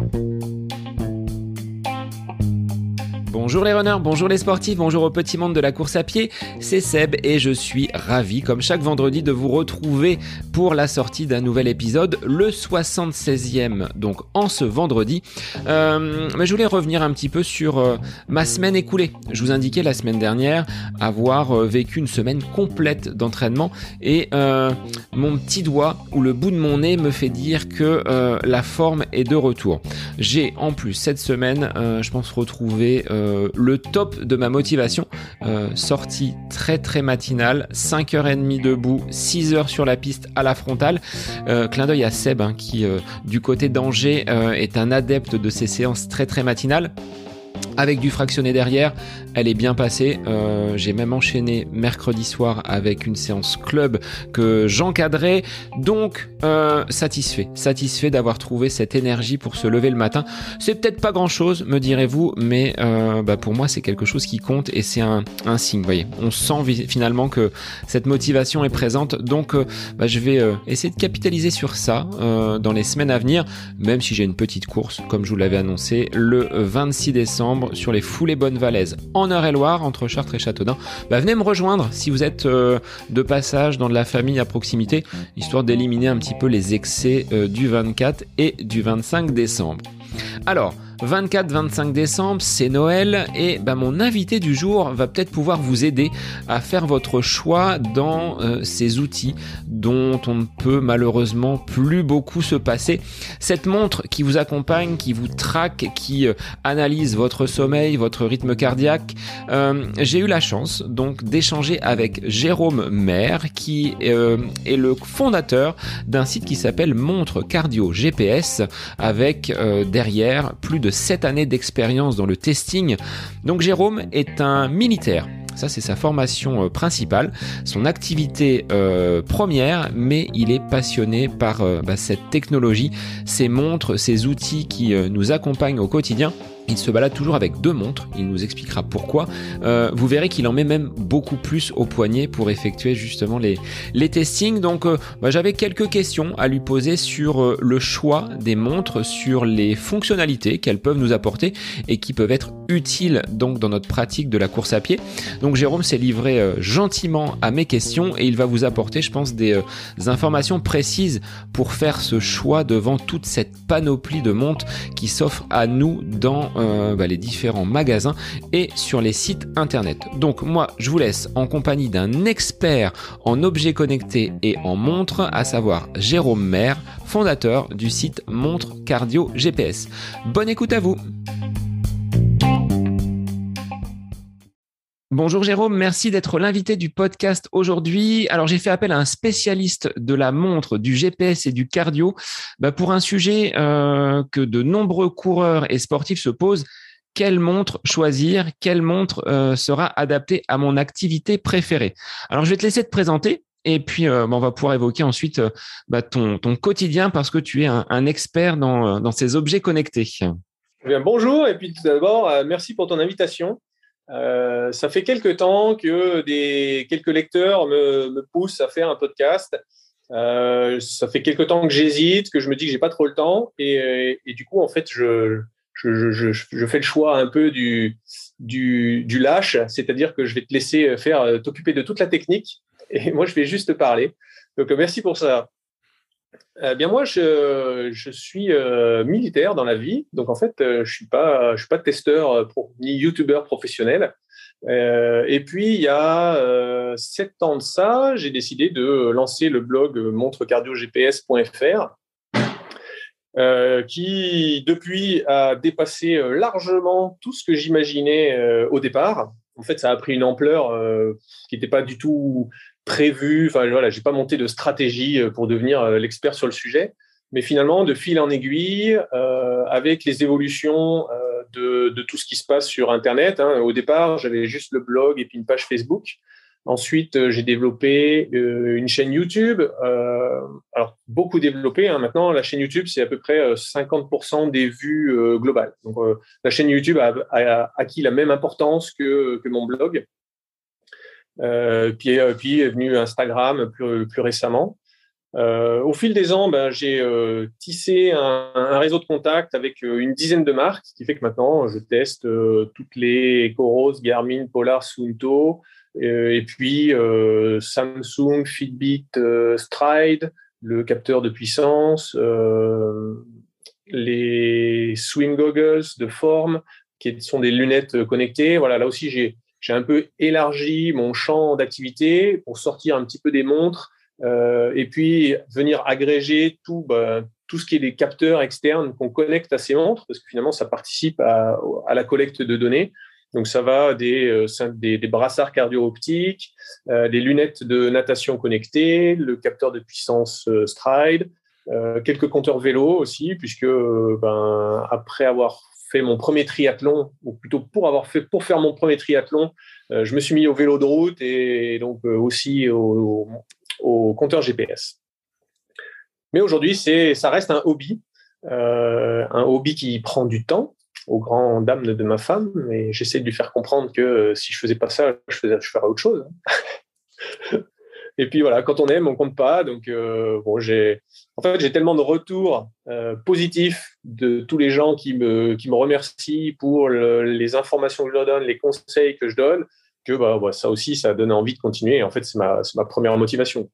Bye. Bonjour les runners, bonjour les sportifs, bonjour au petit monde de la course à pied, c'est Seb et je suis ravi comme chaque vendredi de vous retrouver pour la sortie d'un nouvel épisode, le 76e donc en ce vendredi. Euh, mais je voulais revenir un petit peu sur euh, ma semaine écoulée. Je vous indiquais la semaine dernière avoir euh, vécu une semaine complète d'entraînement et mon petit doigt ou le bout de mon nez me fait dire que la forme est de retour. J'ai en plus cette semaine, je pense retrouver euh, le top de ma motivation. Euh, sortie très très matinale, 5h30 debout, 6h sur la piste à la frontale. Euh, clin d'œil à Seb hein, qui du côté d'Angers est un adepte de ces séances très très matinales avec du fractionné derrière. Elle est bien passée. Euh, j'ai même enchaîné mercredi soir avec une séance club que j'encadrais. Donc euh, satisfait, satisfait d'avoir trouvé cette énergie pour se lever le matin. C'est peut-être pas grand-chose, me direz-vous, mais euh, bah, pour moi c'est quelque chose qui compte et c'est un, un signe. Voyez, on sent finalement que cette motivation est présente. Donc bah, je vais essayer de capitaliser sur ça dans les semaines à venir, même si j'ai une petite course, comme je vous l'avais annoncé, le 26 décembre sur les foulées bonnes valaises en Eure-et-Loire entre Chartres et Châteaudun, bah, venez me rejoindre si vous êtes euh, de passage dans de la famille à proximité, histoire d'éliminer un petit peu les excès euh, du 24 et du 25 décembre. Alors, 24-25 décembre, c'est Noël et bah, mon invité du jour va peut-être pouvoir vous aider à faire votre choix dans euh, ces outils dont on ne peut malheureusement plus beaucoup se passer. Cette montre qui vous accompagne, qui vous traque, qui euh, analyse votre sommeil, votre rythme cardiaque. Euh, j'ai eu la chance donc d'échanger avec Jérôme Maire qui est le fondateur d'un site qui s'appelle Montre Cardio GPS avec derrière plus de 7 années d'expérience dans le testing. Donc Jérôme est un militaire. Ça, c'est sa formation euh, principale, son activité euh, première, mais il est passionné par euh, bah, cette technologie, ces montres, ces outils qui nous accompagnent au quotidien. Il se balade toujours avec deux montres, il nous expliquera pourquoi. Euh, vous verrez qu'il en met même beaucoup plus au poignet pour effectuer justement les, les testings. Donc euh, bah, j'avais quelques questions à lui poser sur euh, le choix des montres, sur les fonctionnalités qu'elles peuvent nous apporter et qui peuvent être utiles donc dans notre pratique de la course à pied. Donc Jérôme s'est livré gentiment à mes questions et il va vous apporter je pense des, des informations précises pour faire ce choix devant toute cette panoplie de montres qui s'offre à nous dans euh, bah, les différents magasins et sur les sites internet. Donc moi, je vous laisse en compagnie d'un expert en objets connectés et en montres, à savoir Jérôme Maire, fondateur du site Montre Cardio GPS. Bonne écoute à vous Bonjour Jérôme, merci d'être l'invité du podcast aujourd'hui. Alors j'ai fait appel à un spécialiste de la montre, du GPS et du cardio bah, pour un sujet euh, que de nombreux coureurs et sportifs se posent. Quelle montre choisir Quelle montre euh, sera adaptée à mon activité préférée? Alors je vais te laisser te présenter et puis euh, bah, on va pouvoir évoquer ensuite bah, ton, quotidien parce que tu es un, expert dans, ces objets connectés. Eh bonjour et puis tout d'abord merci pour ton invitation. Euh, ça fait quelques temps que des, quelques lecteurs me, poussent à faire un podcast. Euh, ça fait quelques temps que j'hésite, que je me dis que j'ai pas trop le temps, et, du coup, en fait, je, je, fais le choix un peu du, du, lâche, c'est-à-dire que je vais te laisser faire t'occuper de toute la technique, et moi, je vais juste te parler. Donc, merci pour ça. Eh bien moi, je, suis euh, militaire dans la vie, donc en fait, euh, je suis suis pas testeur euh, ni youtubeur professionnel. et puis il y a sept ans de ça, j'ai décidé de lancer le blog montrecardiogps.fr, qui depuis a dépassé largement tout ce que j'imaginais au départ. En fait, ça a pris une ampleur qui n'était pas du tout prévu. Enfin, voilà, j'ai pas monté de stratégie euh, pour devenir euh, l'expert sur le sujet. Mais finalement, de fil en aiguille, euh, avec les évolutions de, tout ce qui se passe sur Internet. Hein, au départ, j'avais juste le blog et puis une page Facebook. Ensuite, j'ai développé une chaîne YouTube. alors, beaucoup développé. Hein. Maintenant, la chaîne YouTube, c'est à peu près 50% des vues globales. Donc, la chaîne YouTube a, acquis la même importance que, que mon blog. Euh, puis, euh, puis est venu Instagram plus, récemment. au fil des ans, ben, j'ai tissé un, réseau de contacts avec une dizaine de marques, ce qui fait que maintenant, je teste toutes les Coros, Garmin, Polar, Suunto, et puis Samsung, Fitbit, Stride, le capteur de puissance, les swim goggles de forme, qui sont des lunettes connectées. Voilà, là aussi, j'ai j'ai un peu élargi mon champ d'activité pour sortir un petit peu des montres euh, et puis venir agréger tout, bah, tout ce qui est des capteurs externes qu'on connecte à ces montres, parce que finalement, ça participe à, la collecte de données. Donc, ça va des, euh, des, brassards cardio-optiques, euh, des lunettes de natation connectées, le capteur de puissance Stride, quelques compteurs vélo aussi, puisque ben, après avoir fait mon premier triathlon, ou plutôt pour avoir fait pour faire mon premier triathlon, euh, je me suis mis au vélo de route et donc euh, aussi au, compteur GPS. Mais aujourd'hui, c'est ça reste un hobby, euh, un hobby qui prend du temps, aux grandes dames de ma femme, mais j'essaie de lui faire comprendre que si je faisais pas ça, je, ferais autre chose. Et puis voilà, quand on aime, on compte pas. Donc euh, bon, j'ai en fait j'ai tellement de retours euh, positifs de tous les gens qui me qui me remercient pour les informations que je leur donne, les conseils que je donne, que bah, bah, ça aussi ça donne envie de continuer. en fait, c'est ma ma première motivation.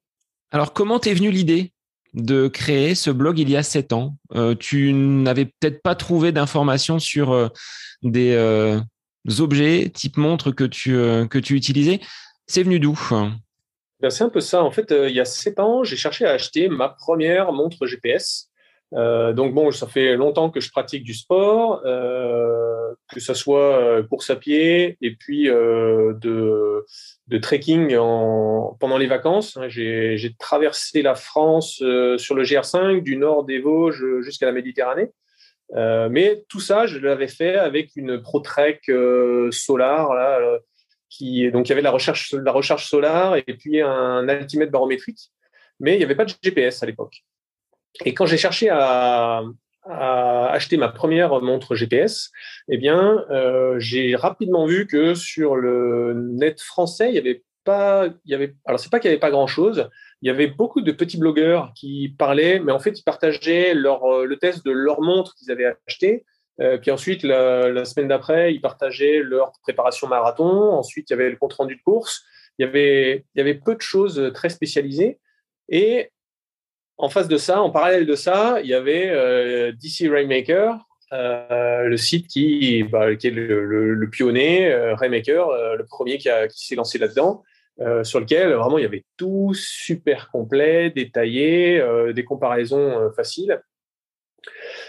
Alors comment t'es venue l'idée de créer ce blog il y a sept ans? Euh, Tu n'avais peut-être pas trouvé d'informations sur des objets type montre que tu que tu utilisais. C'est venu d'où? Ben, c'est un peu ça. En fait, euh, il y a sept ans, j'ai cherché à acheter ma première montre GPS. Euh, donc bon, ça fait longtemps que je pratique du sport, euh, que ce soit course à pied et puis de, trekking en, pendant les vacances. J'ai traversé la France sur le GR5 du nord des Vosges jusqu'à la Méditerranée. mais tout ça, je l'avais fait avec une ProTrek Solar, donc il y avait la recherche, solaire et puis un altimètre barométrique, mais il n'y avait pas de GPS à l'époque. Et quand j'ai cherché à, acheter ma première montre GPS, eh bien, euh, j'ai rapidement vu que sur le net français, il y avait pas, il y avait, alors c'est pas qu'il y avait pas grand chose, il y avait beaucoup de petits blogueurs qui parlaient, mais en fait, ils partageaient leur, le test de leur montre qu'ils avaient acheté euh, puis ensuite, la, semaine d'après, ils partageaient leur préparation marathon. Ensuite, il y avait le compte-rendu de course. Il y, avait, il y avait peu de choses très spécialisées. Et en face de ça, en parallèle de ça, il y avait euh, DC Rainmaker, euh, le site qui, bah, qui est le, le, pionnier, Rainmaker, le premier qui, qui s'est lancé là-dedans. sur lequel vraiment il y avait tout super complet, détaillé, des comparaisons faciles.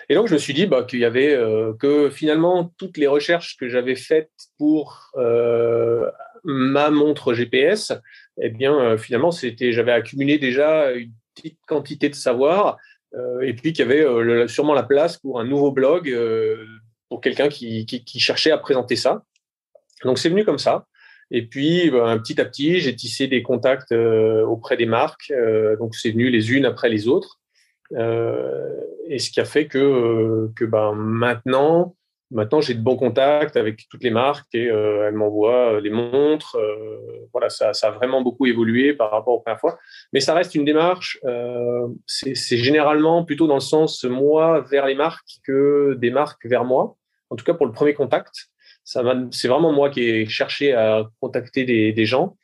Et donc, je me suis dit bah, qu'il y avait euh, que finalement toutes les recherches que j'avais faites pour euh, ma montre GPS, eh bien, euh, finalement, c'était, j'avais accumulé déjà une petite quantité de savoir, et puis qu'il y avait sûrement la place pour un nouveau blog pour quelqu'un qui, cherchait à présenter ça. Donc, c'est venu comme ça. Et puis, ben, petit à petit, j'ai tissé des contacts auprès des marques. donc, c'est venu les unes après les autres. Euh, et ce qui a fait que, euh, que ben, maintenant, maintenant j'ai de bons contacts avec toutes les marques et euh, elles m'envoient les montres. voilà, ça, ça, a vraiment beaucoup évolué par rapport aux premières fois. Mais ça reste une démarche. c'est généralement plutôt dans le sens moi vers les marques que des marques vers moi. En tout cas pour le premier contact, c'est vraiment moi qui ai cherché à contacter des, des gens.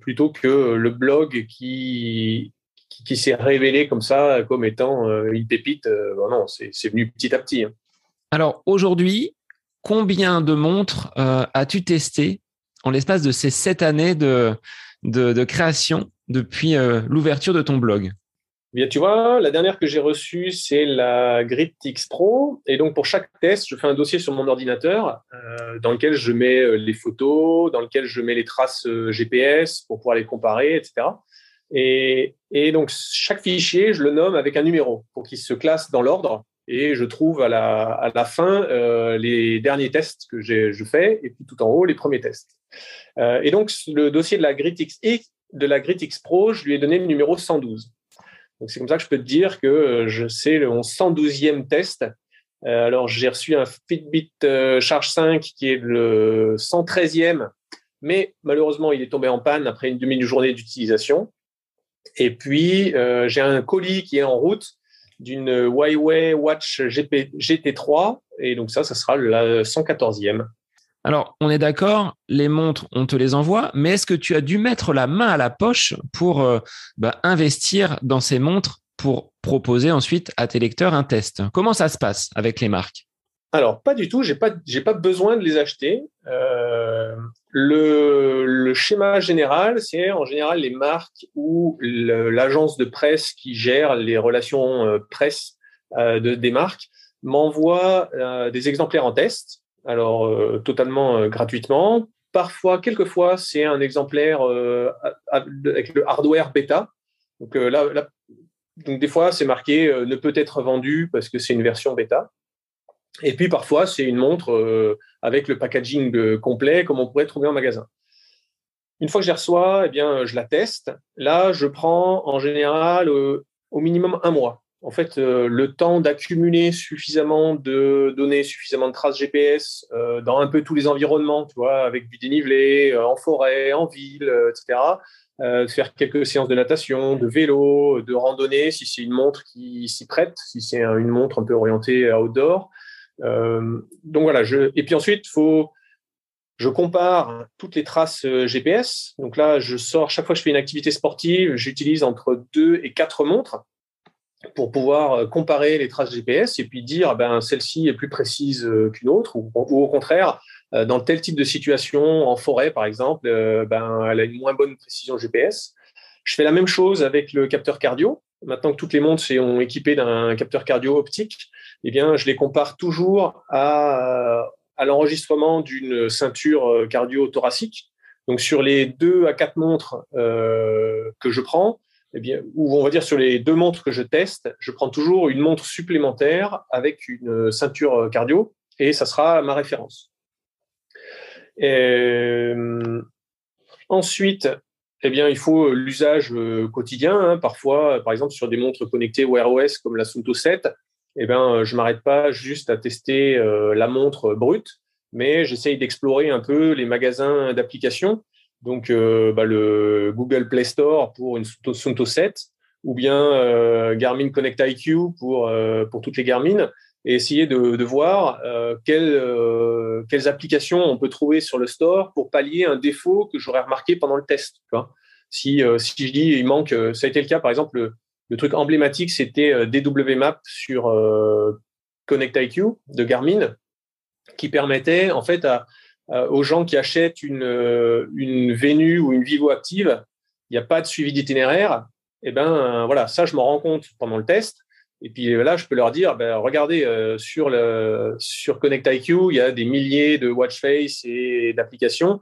plutôt que le blog qui qui, s'est révélé comme ça, comme étant euh, une pépite. Euh, non, c'est venu petit à petit. Hein. Alors aujourd'hui, combien de montres euh, as-tu testé en l'espace de ces sept années de, de, création depuis l'ouverture de ton blog? Bien, tu vois, la dernière que j'ai reçue, c'est la GridTix Pro. Et donc, pour chaque test, je fais un dossier sur mon ordinateur dans lequel je mets les photos, dans lequel je mets les traces GPS pour pouvoir les comparer, etc. Et, et, donc, chaque fichier, je le nomme avec un numéro pour qu'il se classe dans l'ordre. Et je trouve à la, à la fin euh, les derniers tests que je fais et puis tout en haut les premiers tests. Euh, et donc, le dossier de la GridX de la GridX Pro, je lui ai donné le numéro 112. Donc, c'est comme ça que je peux te dire que euh, je sais le 112e test. Euh, alors, j'ai reçu un Fitbit euh, Charge 5 qui est le 113e, mais malheureusement, il est tombé en panne après une demi-journée d'utilisation. Et puis, j'ai un colis qui est en route d'une Huawei Watch GP, GT3. Et donc ça, ça sera la 114e. Alors, on est d'accord, les montres, on te les envoie, mais est-ce que tu as dû mettre la main à la poche pour euh, bah, investir dans ces montres pour proposer ensuite à tes lecteurs un test? Comment ça se passe avec les marques? Alors, pas du tout, j'ai pas, pas besoin de les acheter. Euh, le, schéma général, c'est en général les marques ou l'agence de presse qui gère les relations euh, presse des marques m'envoie des exemplaires en test alors euh, totalement euh, gratuitement. Parfois, quelquefois, c'est un exemplaire euh, avec le hardware bêta. Donc là, donc des fois, c'est marqué ne peut être vendu parce que c'est une version bêta. Et puis parfois, c'est une montre avec le packaging complet, comme on pourrait trouver en magasin. Une fois que je les reçois, eh bien, je la teste. Là, je prends en général au minimum un mois en fait, euh, le temps d'accumuler suffisamment de données, suffisamment de traces GPS euh, dans un peu tous les environnements, tu vois, avec du dénivelé, euh, en forêt, en ville, etc. faire quelques séances de natation, de vélo, de randonnée, si c'est une montre qui s'y prête, si c'est une montre un peu orientée outdoor. Donc voilà. Je... Et puis ensuite, faut je compare toutes les traces GPS. Donc là, je sors chaque fois que je fais une activité sportive, j'utilise entre deux et quatre montres pour pouvoir euh, comparer les traces GPS et puis dire ben celle-ci est plus précise euh, qu'une autre ou, au contraire euh, dans tel type de situation en forêt par exemple ben elle a une moins bonne précision GPS. Je fais la même chose avec le capteur cardio. Maintenant que toutes les montres sont équipées d'un capteur cardio optique, eh bien je les compare toujours à, l'enregistrement d'une ceinture cardio thoracique. Donc sur les deux à quatre montres que je prends, eh bien, ou on va dire sur les deux montres que je teste, je prends toujours une montre supplémentaire avec une ceinture cardio et ça sera ma référence. Euh, ensuite, eh bien, il faut l'usage euh, quotidien. Hein. Parfois, par exemple, sur des montres connectées Wear OS comme la Sunto 7, eh bien, je m'arrête pas juste à tester euh, la montre brute, mais j'essaye d'explorer un peu les magasins d'applications donc euh, bah, le Google Play Store pour une Sunto 7 ou bien euh, Garmin Connect IQ pour, euh, pour toutes les Garmin et essayer de, voir quelles, quelles applications on peut trouver sur le store pour pallier un défaut que j'aurais remarqué pendant le test. si, si je dis il manque, ça a été le cas par exemple, le, truc emblématique c'était DW Map sur Connect IQ de Garmin qui permettait en fait euh, aux gens qui achètent une, euh, une Venu ou une Vivo active, il n'y a pas de suivi d'itinéraire. Et eh ben voilà, ça je m'en rends compte pendant le test. Et puis là, je peux leur dire, ben, regardez, euh, sur, le, sur Connect IQ, il y a des milliers de watch face et d'applications.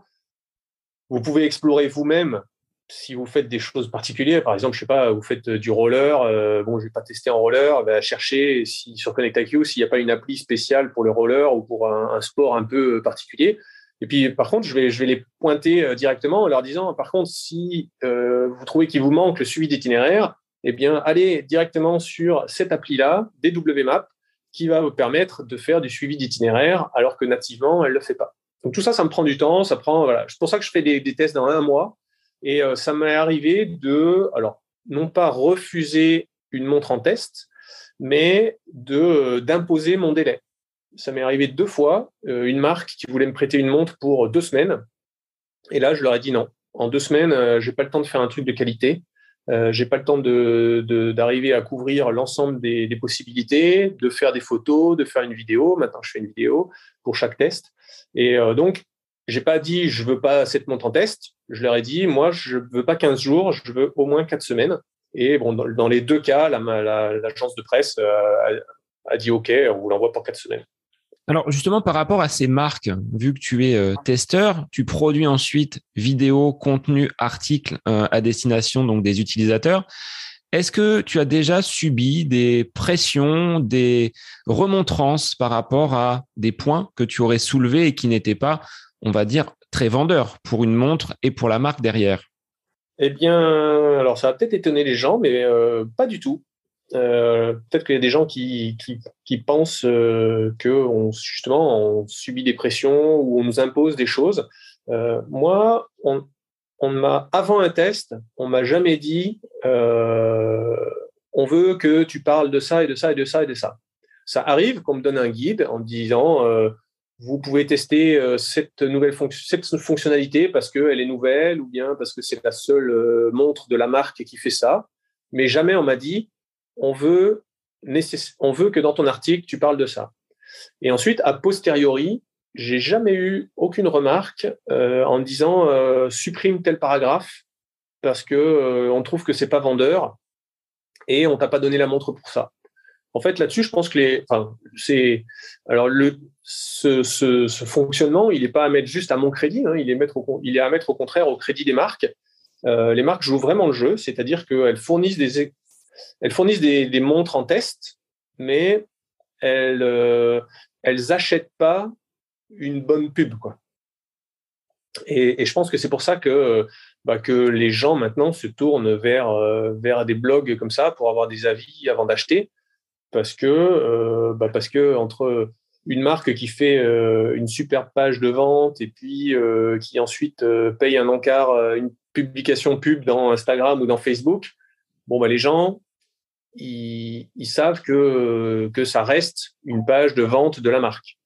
Vous pouvez explorer vous-même si vous faites des choses particulières. Par exemple, je sais pas, vous faites du roller. bon, je vais pas tester en roller. Ben, chercher si, sur Connect IQ s'il n'y a pas une appli spéciale pour le roller ou pour un sport un peu particulier. Et puis, par contre, je vais, les pointer euh, directement en leur disant, par contre, si euh, vous trouvez qu'il vous manque le suivi d'itinéraire, eh bien, allez directement sur cette appli-là, DW Map, qui va vous permettre de faire du suivi d'itinéraire, alors que nativement, elle ne le fait pas. Donc, tout ça, ça me prend du temps. Ça prend. C'est pour ça que je fais des, tests dans un mois. Et euh, ça m'est arrivé de, alors, non pas refuser une montre en test, mais de d'imposer mon délai ça m'est arrivé deux fois, euh, une marque qui voulait me prêter une montre pour deux semaines. Et là, je leur ai dit non. En deux semaines, euh, j'ai pas le temps de faire un truc de qualité. Euh, j'ai pas le temps de, d'arriver à couvrir l'ensemble des, possibilités, de faire des photos, de faire une vidéo. Maintenant, je fais une vidéo pour chaque test. Et donc, j'ai pas dit je veux pas cette montre en test. Je leur ai dit moi, je veux pas 15 jours, je veux au moins quatre semaines. Et bon, dans, les deux cas, l'agence de presse a, a dit OK, on vous l'envoie pour quatre semaines. Alors justement, par rapport à ces marques, vu que tu es euh, testeur, tu produis ensuite vidéos, contenu, articles euh, à destination donc des utilisateurs. Est-ce que tu as déjà subi des pressions, des remontrances par rapport à des points que tu aurais soulevés et qui n'étaient pas, on va dire, très vendeurs pour une montre et pour la marque derrière Eh bien, alors ça va peut-être étonner les gens, mais euh, pas du tout. Euh, peut-être qu'il y a des gens qui, qui, pensent euh, que justement on subit des pressions ou on nous impose des choses. Moi, on, on m'a avant un test, on m'a jamais dit on veut que tu parles de ça et de ça et de ça et de ça. Ça arrive qu'on me donne un guide en me disant vous pouvez tester euh, cette nouvelle cette fonctionnalité parce qu'elle est nouvelle ou bien parce que c'est la seule montre de la marque qui fait ça. Mais jamais on m'a dit on veut on veut que dans ton article tu parles de ça. Et ensuite, a posteriori, j'ai jamais eu aucune remarque euh, en disant euh, supprime tel paragraphe parce que euh, on trouve que c'est pas vendeur et on t'a pas donné la montre pour ça. En fait, là-dessus, je pense que c'est alors ce, fonctionnement, il n'est pas à mettre juste à mon crédit, hein, il est à mettre au contraire au crédit des marques. les marques jouent vraiment le jeu, c'est-à-dire qu'elles fournissent des elles fournissent des, montres en test, mais elles elles achètent pas une bonne pub, quoi. Et, je pense que c'est pour ça que, bah, que les gens maintenant se tournent vers, euh, vers des blogs comme ça pour avoir des avis avant d'acheter, parce que, euh, bah, parce que entre une marque qui fait euh, une superbe page de vente et puis qui ensuite paye un encart, une publication pub dans Instagram ou dans Facebook, bon bah les gens ils, savent que ça reste une page de vente de la marque.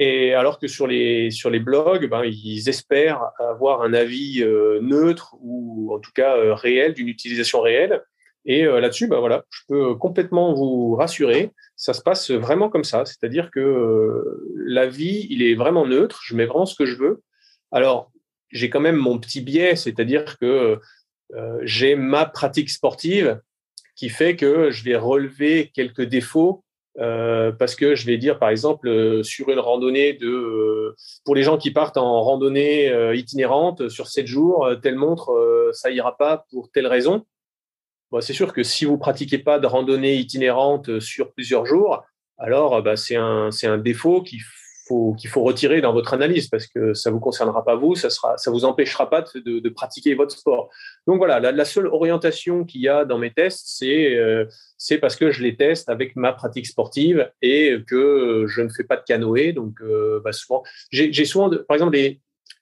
Et alors que sur les, blogs, ben, ils espèrent avoir un avis euh, neutre ou en tout cas euh, réel, d'une utilisation réelle. Et euh, là-dessus, ben, voilà, je peux complètement vous rassurer, ça se passe vraiment comme ça. C'est-à-dire que l'avis, il est vraiment neutre, je mets vraiment ce que je veux. Alors, j'ai quand même mon petit biais, c'est-à-dire que j'ai ma pratique sportive qui fait que je vais relever quelques défauts euh, parce que je vais dire, par exemple, euh, sur une randonnée de, euh, pour les gens qui partent en randonnée itinérante sur sept jours, telle montre, ça ira pas pour telle raison. C'est sûr que si vous pratiquez pas de randonnée itinérante sur plusieurs jours, alors bah, c'est un, un défaut qu'il qu'il faut retirer dans votre analyse parce que ça vous concernera pas vous, ça sera, ça vous empêchera pas de, de pratiquer votre sport. Donc voilà, la, la seule orientation qu'il y a dans mes tests, c'est euh, c'est parce que je les teste avec ma pratique sportive et que je ne fais pas de canoë. Donc euh, bah souvent, j'ai souvent, par exemple, des,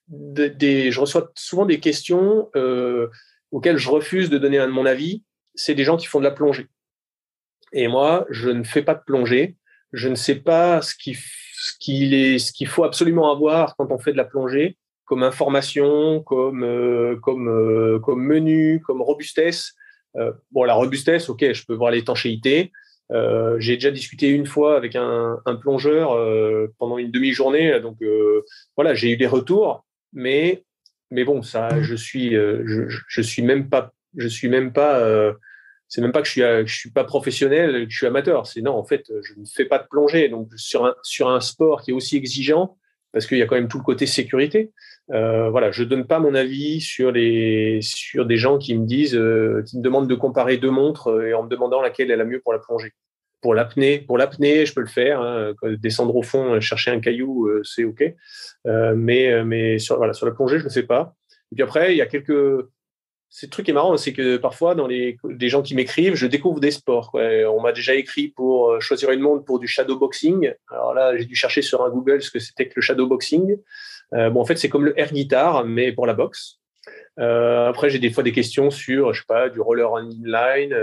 des, je reçois souvent des questions euh, auxquelles je refuse de donner un, mon avis. C'est des gens qui font de la plongée. Et moi, je ne fais pas de plongée. Je ne sais pas ce qui ce qu'il ce qu'il faut absolument avoir quand on fait de la plongée, comme information, comme euh, comme euh, comme menu, comme robustesse. Euh, bon, la robustesse, ok, je peux voir l'étanchéité. j'ai déjà discuté une fois avec un, plongeur pendant une demi-journée, donc voilà, j'ai eu des retours, mais mais bon, ça, je suis je suis même pas je suis même pas c'est même pas que je suis, je suis pas professionnel, que je suis amateur. C'est non, en fait, je ne fais pas de plongée. Donc sur un sur un sport qui est aussi exigeant, parce qu'il y a quand même tout le côté sécurité. Euh, voilà, je donne pas mon avis sur les sur des gens qui me disent, euh, qui me demandent de comparer deux montres euh, et en me demandant laquelle est la mieux pour la plongée. Pour l'apnée, pour l'apnée, je peux le faire. Hein, descendre au fond, chercher un caillou, euh, c'est ok. mais mais sur voilà, sur la plongée, je ne sais pas. Et puis après, il y a quelques ce truc est marrant, c'est que parfois, dans les gens qui m'écrivent, je découvre des sports. On m'a déjà écrit pour euh, choisir une montre pour du shadowboxing. Alors là, j'ai dû chercher sur un Google ce que c'était que le shadowboxing. Euh, bon, en fait, c'est comme le air guitar, mais pour la boxe. Euh, après, j'ai des fois des questions sur, je sais pas, du roller en inline.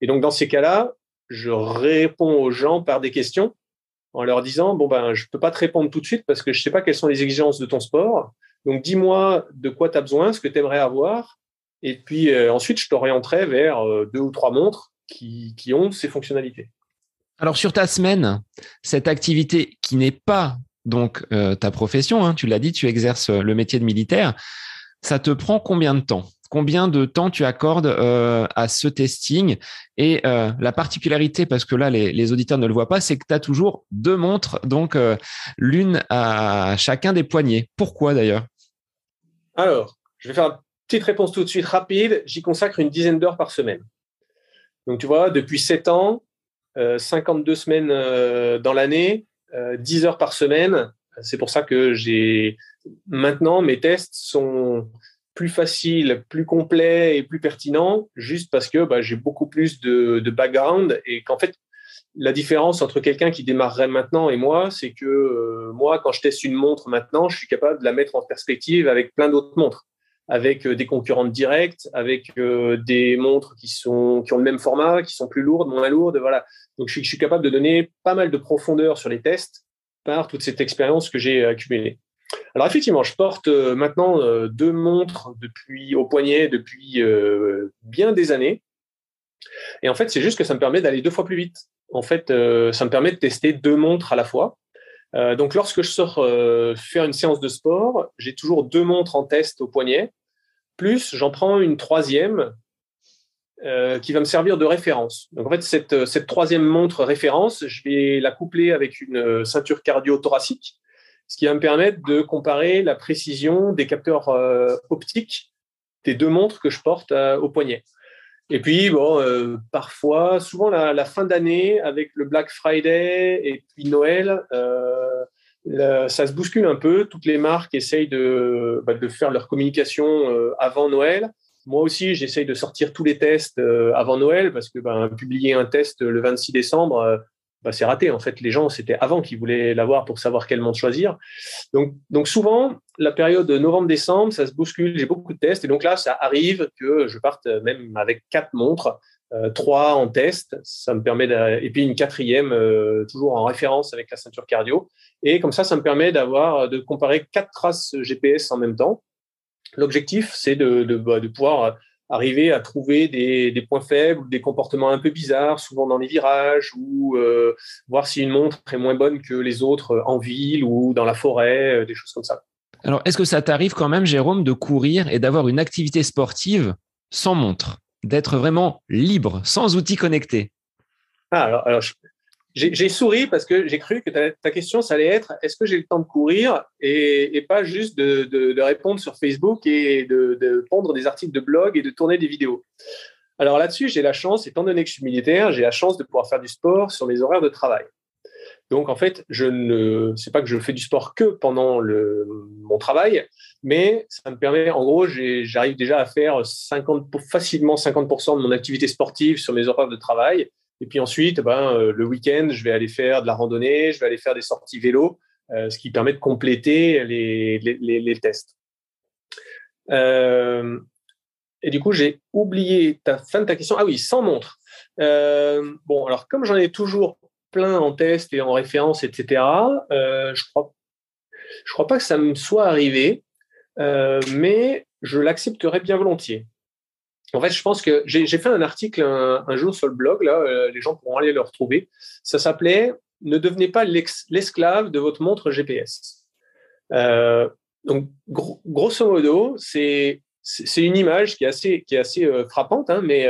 Et donc, dans ces cas-là, je réponds aux gens par des questions en leur disant, bon, ben, je peux pas te répondre tout de suite parce que je sais pas quelles sont les exigences de ton sport. Donc, dis-moi de quoi tu as besoin, ce que tu aimerais avoir et puis euh, ensuite, je t'orienterai vers euh, deux ou trois montres qui, qui ont ces fonctionnalités. Alors sur ta semaine, cette activité qui n'est pas donc euh, ta profession, hein, tu l'as dit, tu exerces le métier de militaire, ça te prend combien de temps? Combien de temps tu accordes à ce testing? Et la particularité, parce que là les, les, auditeurs ne le voient pas, c'est que tu as toujours deux montres, donc l'une à chacun des poignets. Pourquoi d'ailleurs? Alors, je vais faire Petite réponse tout de suite rapide, j'y consacre une dizaine d'heures par semaine. Donc tu vois, depuis 7 ans, 52 euh, semaines euh, dans l'année, 10 euh, heures par semaine. C'est pour ça que j'ai maintenant mes tests sont plus faciles, plus complets et plus pertinents, juste parce que bah, j'ai beaucoup plus de, de background et qu'en fait la différence entre quelqu'un qui démarrerait maintenant et moi, c'est que moi, quand je teste une montre maintenant, je suis capable de la mettre en perspective avec plein d'autres montres. Avec des concurrentes directes, avec des montres qui, sont, qui ont le même format, qui sont plus lourdes, moins lourdes. Voilà. Donc, je suis, capable de donner pas mal de profondeur sur les tests par toute cette expérience que j'ai accumulée. Alors effectivement, je porte maintenant deux montres depuis au poignet depuis bien des années. Et en fait, c'est juste que ça me permet d'aller deux fois plus vite. En fait, ça me permet de tester deux montres à la fois. Euh, donc, lorsque je sors euh, faire une séance de sport, j'ai toujours deux montres en test au poignet, plus j'en prends une troisième euh, qui va me servir de référence. Donc, en fait, cette, cette, troisième montre référence, je vais la coupler avec une ceinture cardio-thoracique, ce qui va me permettre de comparer la précision des capteurs optiques des deux montres que je porte au poignet. Et puis, bon, euh, parfois, souvent la, fin d'année, avec le Black Friday et puis Noël, euh, ça se bouscule un peu. Toutes les marques essayent de, bah, faire leur communication euh, avant Noël. Moi aussi, j'essaye de sortir tous les tests avant Noël parce que ben, publier un test le 26 décembre, bah, c'est raté. En fait, les gens, c'était avant qu'ils voulaient l'avoir pour savoir quel montre choisir. Donc, donc souvent, la période novembre-décembre, ça se bouscule. J'ai beaucoup de tests. Et donc là, ça arrive que je parte même avec quatre montres, euh, trois en test. Ça me permet et puis une quatrième, euh, toujours en référence avec la ceinture cardio. Et comme ça, ça me permet d'avoir, de comparer quatre traces GPS en même temps. L'objectif, c'est de, bah, pouvoir arriver à trouver des, points faibles, des comportements un peu bizarres, souvent dans les virages, ou euh, voir si une montre est moins bonne que les autres en ville ou dans la forêt, euh, des choses comme ça. Alors, est-ce que ça t'arrive quand même, Jérôme, de courir et d'avoir une activité sportive sans montre, d'être vraiment libre, sans outils connectés ah, alors, j'ai souri parce que j'ai cru que ta, question, ça allait être est-ce que j'ai le temps de courir et, pas juste de, répondre sur Facebook et de, de, pondre des articles de blog et de tourner des vidéos? Alors là-dessus, j'ai la chance, étant donné que je suis militaire, j'ai la chance de pouvoir faire du sport sur mes horaires de travail. Donc en fait, je ne sais pas que je fais du sport que pendant mon travail, mais ça me permet, en gros, j'arrive déjà à faire 50, facilement 50% de mon activité sportive sur mes horaires de travail et puis ensuite, ben, euh, le week-end, je vais aller faire de la randonnée, je vais aller faire des sorties vélo, euh, ce qui permet de compléter les, tests. Euh, et du coup, j'ai oublié ta fin de ta question. Ah oui, sans montre. bon, alors comme j'en ai toujours plein en test et en référence, etc., je crois, je crois pas que ça me soit arrivé, mais je l'accepterais bien volontiers. En fait, je pense que j'ai fait un article un, jour sur le blog, là, euh, les gens pourront aller le retrouver. Ça s'appelait Ne devenez pas l'esclave de votre montre GPS. Euh, donc, grosso modo, c'est une image qui est assez, euh, frappante, hein, mais,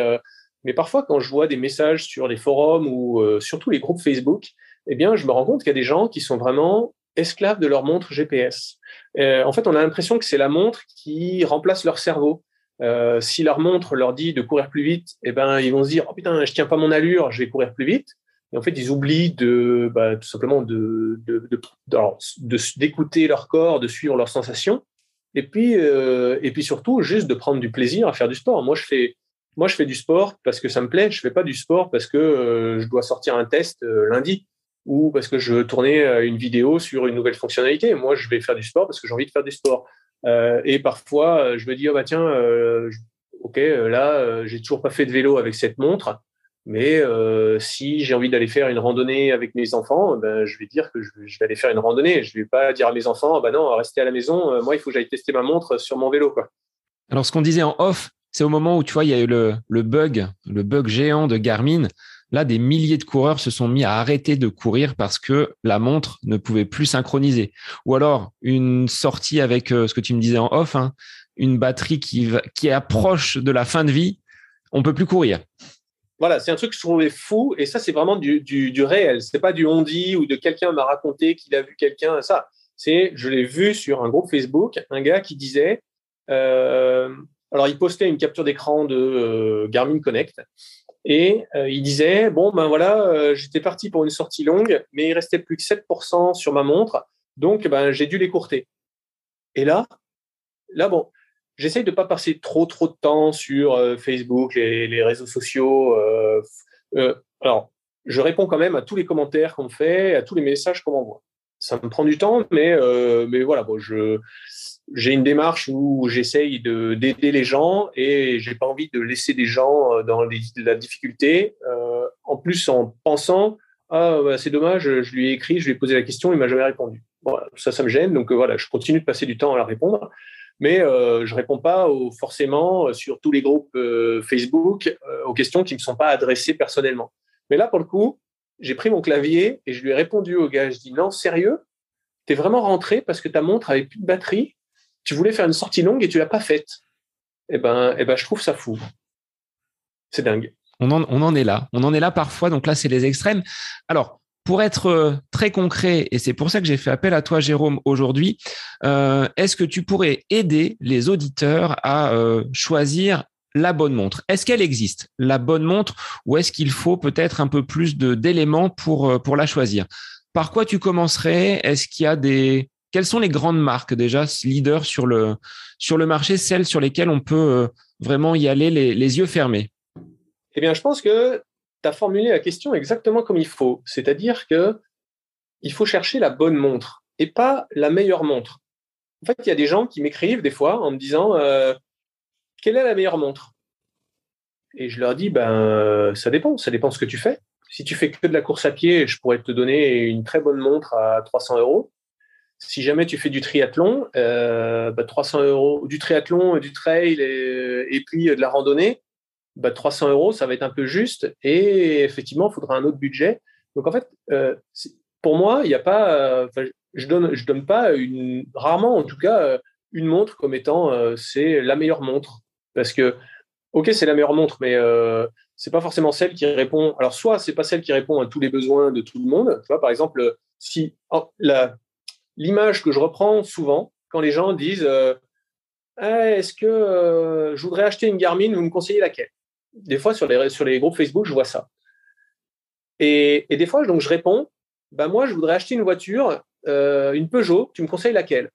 mais parfois, quand je vois des messages sur les forums ou surtout les groupes Facebook, eh bien, je me rends compte qu'il y a des gens qui sont vraiment esclaves de leur montre GPS. en fait, on a l'impression que c'est la montre qui remplace leur cerveau. Euh, si leur montre leur dit de courir plus vite, eh ben, ils vont se dire Oh putain, je tiens pas mon allure, je vais courir plus vite. Et en fait, ils oublient bah, tout simplement d'écouter leur corps, de suivre leurs sensations. Et puis, euh, et puis surtout, juste de prendre du plaisir à faire du sport. Moi, je fais, moi, je fais du sport parce que ça me plaît. Je fais pas du sport parce que euh, je dois sortir un test lundi ou parce que je veux tourner une vidéo sur une nouvelle fonctionnalité. Moi, je vais faire du sport parce que j'ai envie de faire du sport. Euh, et parfois, euh, je me dis, oh bah tiens, euh, ok, là, j'ai toujours pas fait de vélo avec cette montre. Mais si j'ai envie d'aller faire une randonnée avec mes enfants, ben, je vais dire que je, vais aller faire une randonnée. Je vais pas dire à mes enfants, oh bah non, restez à la maison. moi, il faut que j'aille tester ma montre sur mon vélo. Alors, ce qu'on disait en off, c'est au moment où tu vois, il y a eu le bug, le bug géant de Garmin. Là, des milliers de coureurs se sont mis à arrêter de courir parce que la montre ne pouvait plus synchroniser. Ou alors, une sortie avec euh, ce que tu me disais en off, hein, une batterie qui, qui approche de la fin de vie, on peut plus courir. Voilà, c'est un truc que je trouvais fou, et ça, c'est vraiment du, du, du réel. Pas du on dit ou de quelqu'un m'a raconté qu'il a vu quelqu'un. Ça, c'est, je l'ai vu sur un groupe Facebook, un gars qui disait, euh, alors il postait une capture d'écran de euh, Garmin Connect, et euh, il disait bon ben voilà, euh, j'étais parti pour une sortie longue, mais il restait plus que 7% sur ma montre, donc ben j'ai dû l'écourter. Et là, là bon, j'essaye de pas passer trop trop de temps sur euh, Facebook, les, réseaux sociaux. alors, je réponds quand même à tous les commentaires qu'on fait, à tous les messages qu'on m'envoie. Ça me prend du temps, mais mais voilà, bon, je j'ai une démarche où j'essaye d'aider les gens et j'ai pas envie de laisser des gens dans la difficulté. en plus, en pensant ah bah, c'est dommage, je lui ai écrit, je lui ai posé la question, il m'a jamais répondu. ça, ça me gêne, donc voilà, je continue de passer du temps à la répondre mais euh, je réponds pas forcément euh, sur tous les groupes euh, Facebook euh, aux questions qui me sont pas adressées personnellement. Mais là, pour le coup, j'ai pris mon clavier et je lui ai répondu au gars. Je dis non, sérieux, tu es vraiment rentré parce que ta montre avait plus de batterie. Tu voulais faire une sortie longue et tu l'as pas faite. Eh ben, eh ben, je trouve ça fou. C'est dingue. On en, est là. On en est là parfois. Donc là, c'est les extrêmes. Alors, pour être euh, très concret, et c'est pour ça que j'ai fait appel à toi, Jérôme, aujourd'hui, euh, est-ce que tu pourrais aider les auditeurs à euh, choisir la bonne montre? Est-ce qu'elle existe, la bonne montre, ou est-ce qu'il faut peut-être un peu plus d'éléments pour la choisir? Par quoi tu commencerais? Est-ce qu'il y a des... Quelles sont les grandes marques déjà, leaders sur le, sur le marché, celles sur lesquelles on peut vraiment y aller les, yeux fermés? Eh bien, je pense que tu as formulé la question exactement comme il faut. C'est-à-dire que il faut chercher la bonne montre et pas la meilleure montre. En fait, il y a des gens qui m'écrivent des fois en me disant euh, quelle est la meilleure montre? Et je leur dis ben ça dépend, ça dépend de ce que tu fais. Si tu fais que de la course à pied, je pourrais te donner une très bonne montre à 300 euros. Si jamais tu fais du triathlon, euh, 300 bah, euros, du triathlon, du trail et, et puis de la randonnée, 300 bah, euros, ça va être un peu juste. Et effectivement, il faudra un autre budget. Donc, en fait, euh, pour moi, il n'y a pas. Euh, je donne, je donne pas une, rarement, en tout cas, euh, une montre comme étant c'est la meilleure montre. Parce que, ok, c'est la meilleure montre, mais c'est pas forcément celle qui répond. Alors, soit c'est pas celle qui répond à tous les besoins de tout le monde. Tu vois, par exemple, si oh, l'image que je reprends souvent quand les gens disent ah, Est-ce que je voudrais acheter une Garmin, vous me conseillez laquelle? Des fois, sur les, sur les groupes Facebook, je vois ça. Et, des fois, donc, je réponds, bah, moi, je voudrais acheter une voiture, euh, une Peugeot, tu me conseilles laquelle?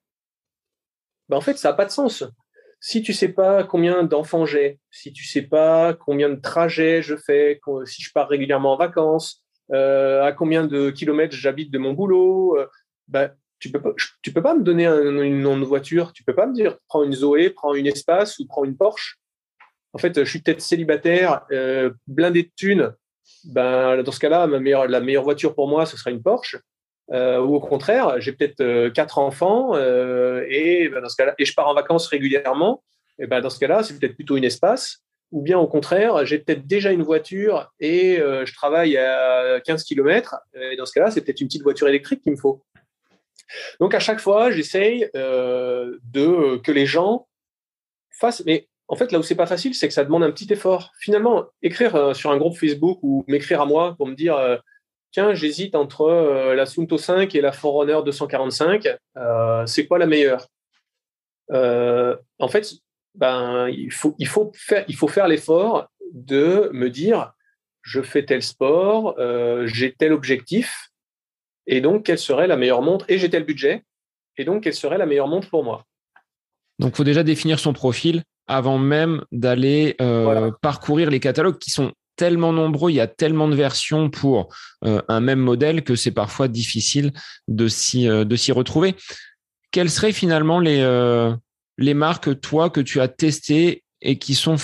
Bah, En fait, ça n'a pas de sens. Si tu sais pas combien d'enfants j'ai, si tu sais pas combien de trajets je fais, si je pars régulièrement en vacances, euh, à combien de kilomètres j'habite de mon boulot, euh, bah, tu peux pas, tu peux pas me donner un, une nom de voiture. Tu peux pas me dire prends une Zoé, prends une Espace ou prends une Porsche en fait, je suis peut-être célibataire, euh, blindé de thunes. Ben, dans ce cas-là, la meilleure voiture pour moi, ce sera une Porsche. Euh, ou au contraire, j'ai peut-être euh, quatre enfants et ben, dans ce cas-là, et je pars en vacances régulièrement. Et ben, dans ce cas-là, c'est peut-être plutôt une espace. Ou bien au contraire, j'ai peut-être déjà une voiture et je travaille à 15 km. Et dans ce cas-là, c'est peut-être une petite voiture électrique qu'il me faut. Donc à chaque fois, j'essaye de que les gens fassent. Mais en fait, là où c'est pas facile, c'est que ça demande un petit effort. Finalement, écrire euh, sur un groupe Facebook ou m'écrire à moi pour me dire euh, tiens, j'hésite entre euh, la Sunto 5 et la Forerunner 245, c'est quoi la meilleure? En fait, ben, il faut faire l'effort de me dire je fais tel sport, j'ai tel objectif, et donc quelle serait la meilleure montre, et j'ai tel budget, et donc quelle serait la meilleure montre pour moi? Donc, il faut déjà définir son profil avant même d'aller euh, parcourir les catalogues qui sont tellement nombreux, il y a tellement de versions pour euh, un même modèle que c'est parfois difficile de s'y euh, de s'y retrouver. Quelles seraient finalement les les marques toi que tu as testées et qui sont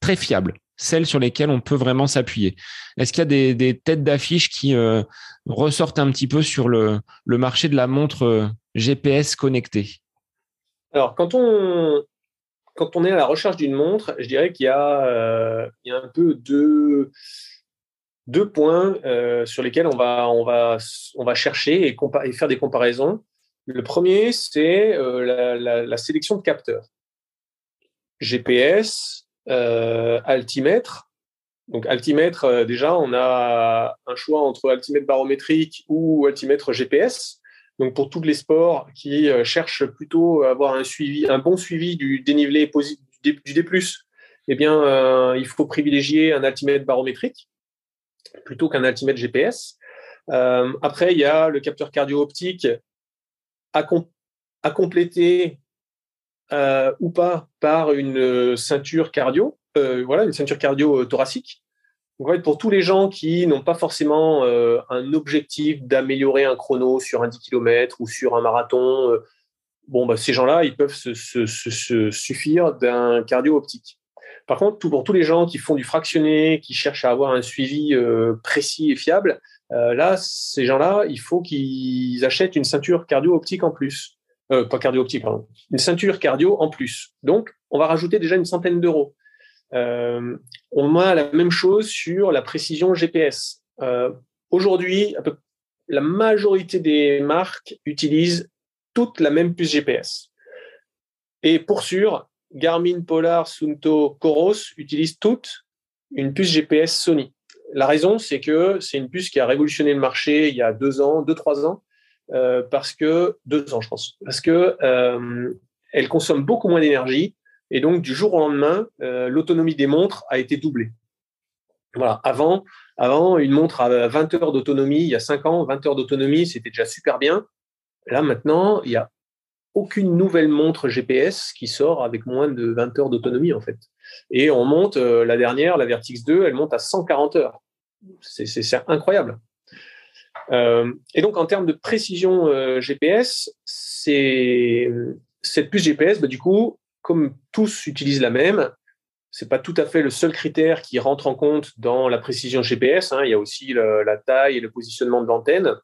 très fiables, celles sur lesquelles on peut vraiment s'appuyer Est-ce qu'il y a des, têtes d'affiche qui ressortent un petit peu sur le marché de la montre GPS connectée? Alors, quand on, est à la recherche d'une montre, je dirais qu'il y, euh, a un peu deux, points euh, sur lesquels on va, chercher et, faire des comparaisons. Le premier, c'est euh, la, sélection de capteurs. GPS, altimètre. Donc altimètre, déjà, on a un choix entre altimètre barométrique ou altimètre GPS. Donc pour tous les sports qui euh, cherchent plutôt à avoir un suivi, un bon suivi du dénivelé du D+, eh bien, euh, il faut privilégier un altimètre barométrique plutôt qu'un altimètre GPS. Euh, après, il y a le capteur cardio-optique à, compléter ou pas par une ceinture cardio, voilà, une ceinture cardio thoracique. Donc, en fait, pour tous les gens qui n'ont pas forcément euh, un objectif d'améliorer un chrono sur un 10 km ou sur un marathon, euh, bon, bah, ces gens-là, ils peuvent se, suffire d'un cardio optique. Par contre, pour tous les gens qui font du fractionné, qui cherchent à avoir un suivi euh, précis et fiable, euh, là, ces gens-là, il faut qu'ils achètent une ceinture cardio-optique en plus. Euh, pas cardio-optique, pardon. Une ceinture cardio en plus. Donc, on va rajouter déjà une centaine d'euros. on a la même chose sur la précision GPS. Aujourd'hui, la majorité des marques utilisent toutes la même puce GPS. Et pour sûr, Garmin, Polar, Sunto, Coros utilisent toutes une puce GPS Sony. La raison, c'est que c'est une puce qui a révolutionné le marché il y a deux ans, deux, trois ans, euh, parce que, deux ans, je pense, parce que euh, elle consomme beaucoup moins d'énergie et donc du jour au lendemain, euh, l'autonomie des montres a été doublée. Voilà. Avant, avant, une montre à 20 heures d'autonomie, il y a 5 ans, 20 heures d'autonomie, c'était déjà super bien. Là, maintenant, il n'y a aucune nouvelle montre GPS qui sort avec moins de 20 heures d'autonomie, en fait. Et on monte, la dernière, la Vertix 2, elle monte à 140 heures. C'est incroyable. Euh, et donc, en termes de précision euh, GPS, cette puce GPS, bah, du coup, comme tous utilisent la même, c'est pas tout à fait le seul critère qui rentre en compte dans la précision GPS. Hein. Il y a aussi la taille et le positionnement de l'antenne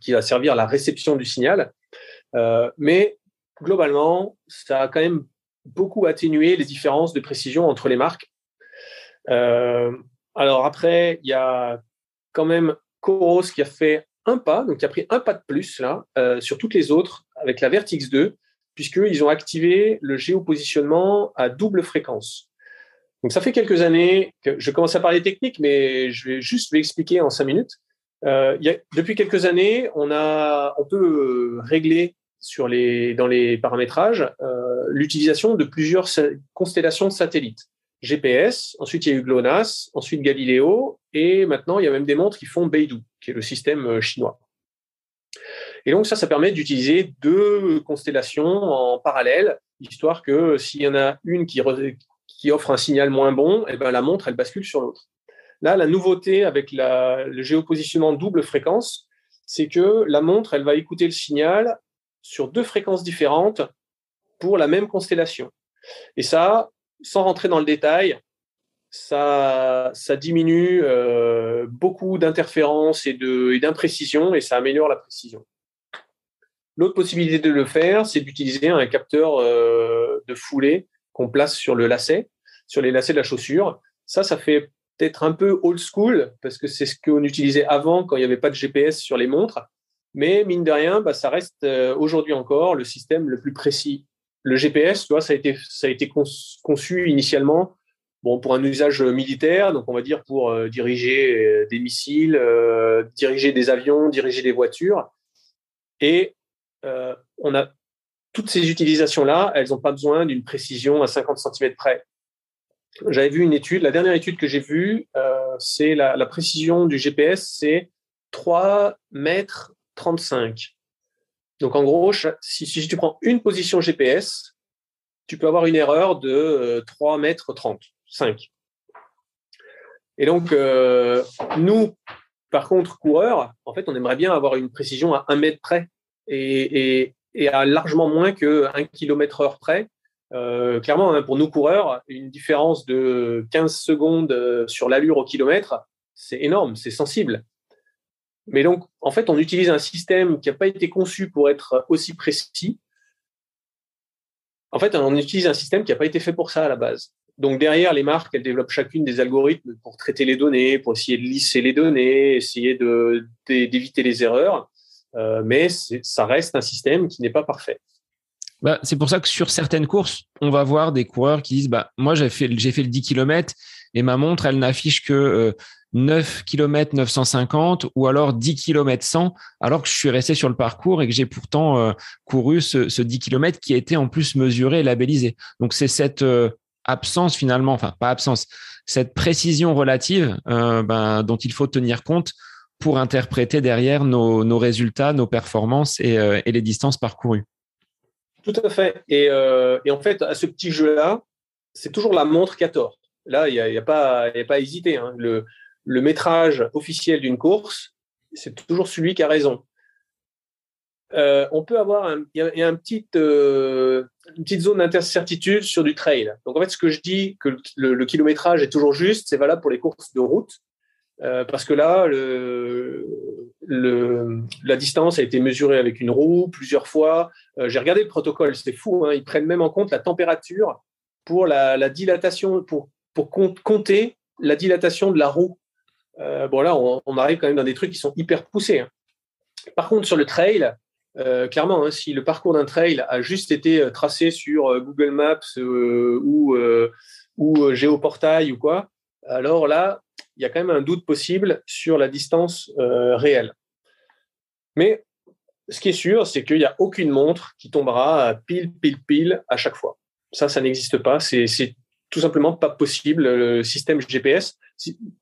qui va servir à la réception du signal. Euh, mais globalement, ça a quand même beaucoup atténué les différences de précision entre les marques. Alors après, il y a quand même Coros qui a fait un pas, donc qui a pris un pas de plus là euh, sur toutes les autres avec la Vertix 2, puisqu'ils ont activé le géopositionnement à double fréquence. Donc ça fait quelques années que je commence à parler technique, mais je vais juste l'expliquer en cinq minutes. Euh, depuis quelques années, on, a, on peut régler sur les, dans les paramétrages euh, l'utilisation de plusieurs constellations de satellites. GPS, ensuite il y a eu GLONASS, ensuite Galileo, et maintenant il y a même des montres qui font Beidou, qui est le système euh, chinois. Et donc ça, ça permet d'utiliser deux constellations en parallèle, histoire que s'il y en a une qui, offre un signal moins bon, eh ben la montre elle bascule sur l'autre. Là, la nouveauté avec le géopositionnement double fréquence, c'est que la montre, elle va écouter le signal sur deux fréquences différentes pour la même constellation. Et ça, sans rentrer dans le détail, ça, diminue euh, beaucoup d'interférences et d'imprécisions et, ça améliore la précision. L'autre possibilité de le faire, c'est d'utiliser un capteur euh, de foulée qu'on place sur le lacet, sur les lacets de la chaussure. Ça, ça fait être un peu old school, parce que c'est ce qu'on utilisait avant quand il n'y avait pas de GPS sur les montres. Mais mine de rien, bah, ça reste euh, aujourd'hui encore le système le plus précis. Le GPS, tu vois, ça a été, conçu initialement pour un usage militaire, donc on va dire pour euh, diriger euh, des missiles, diriger des avions, diriger des voitures. Et on a toutes ces utilisations-là, elles n'ont pas besoin d'une précision à 50 cm près j'avais vu une étude, la dernière étude que j'ai vue, euh, c'est la, précision du GPS, c'est 3 mètres 35. Donc en gros, si, tu prends une position GPS, tu peux avoir une erreur de 3 euh, mètres 35. Et donc, euh, nous, par contre, coureurs, en fait, on aimerait bien avoir une précision à 1 mètre près et, à largement moins que 1 km heure près euh, clairement, hein, pour nous coureurs, une différence de 15 secondes sur l'allure au kilomètre, c'est énorme, c'est sensible. Mais donc, en fait, on utilise un système qui n'a pas été conçu pour être aussi précis. En fait, on utilise un système qui n'a pas été fait pour ça à la base. Donc derrière, les marques, elles développent chacune des algorithmes pour traiter les données, pour essayer de lisser les données, essayer d'éviter les erreurs. Euh, mais ça reste un système qui n'est pas parfait. Bah, c'est pour ça que sur certaines courses, on va voir des coureurs qui disent bah, Moi, j'ai fait, j'ai fait le 10 km et ma montre, elle n'affiche que 9 km 950 ou alors 10 km 100, alors que je suis resté sur le parcours et que j'ai pourtant euh, couru ce, 10 km qui a été en plus mesuré et labellisé. Donc, c'est cette euh, absence finalement, enfin, pas absence, cette précision relative euh, ben, dont il faut tenir compte pour interpréter derrière nos, résultats, nos performances et les distances parcourues. Tout à fait. Et, en fait, à ce petit jeu-là, c'est toujours la montre qui a tort. Là, il n'y a, pas, a pas à hésiter. Hein. Le, métrage officiel d'une course, c'est toujours celui qui a raison. on peut avoir il y a, un petit, une petite zone d'incertitude sur du trail. Donc en fait, ce que je dis que le kilométrage est toujours juste, c'est valable pour les courses de route. Euh, parce que là, le, le, la distance a été mesurée avec une roue plusieurs fois. Euh, j'ai regardé le protocole, c'est fou. Hein, ils prennent même en compte la température pour la dilatation, pour, pour, compter la dilatation de la roue. Euh, bon, là, on, arrive quand même dans des trucs qui sont hyper poussés. Hein. Par contre, sur le trail, euh, clairement, hein, si le parcours d'un trail a juste été tracé sur Google Maps ou, ou Géoportail ou quoi, alors là, il y a quand même un doute possible sur la distance euh, réelle. Mais ce qui est sûr, c'est qu'il n'y a aucune montre qui tombera pile, pile, pile à chaque fois. Ça, ça n'existe pas. C'est tout simplement pas possible. Le système GPS,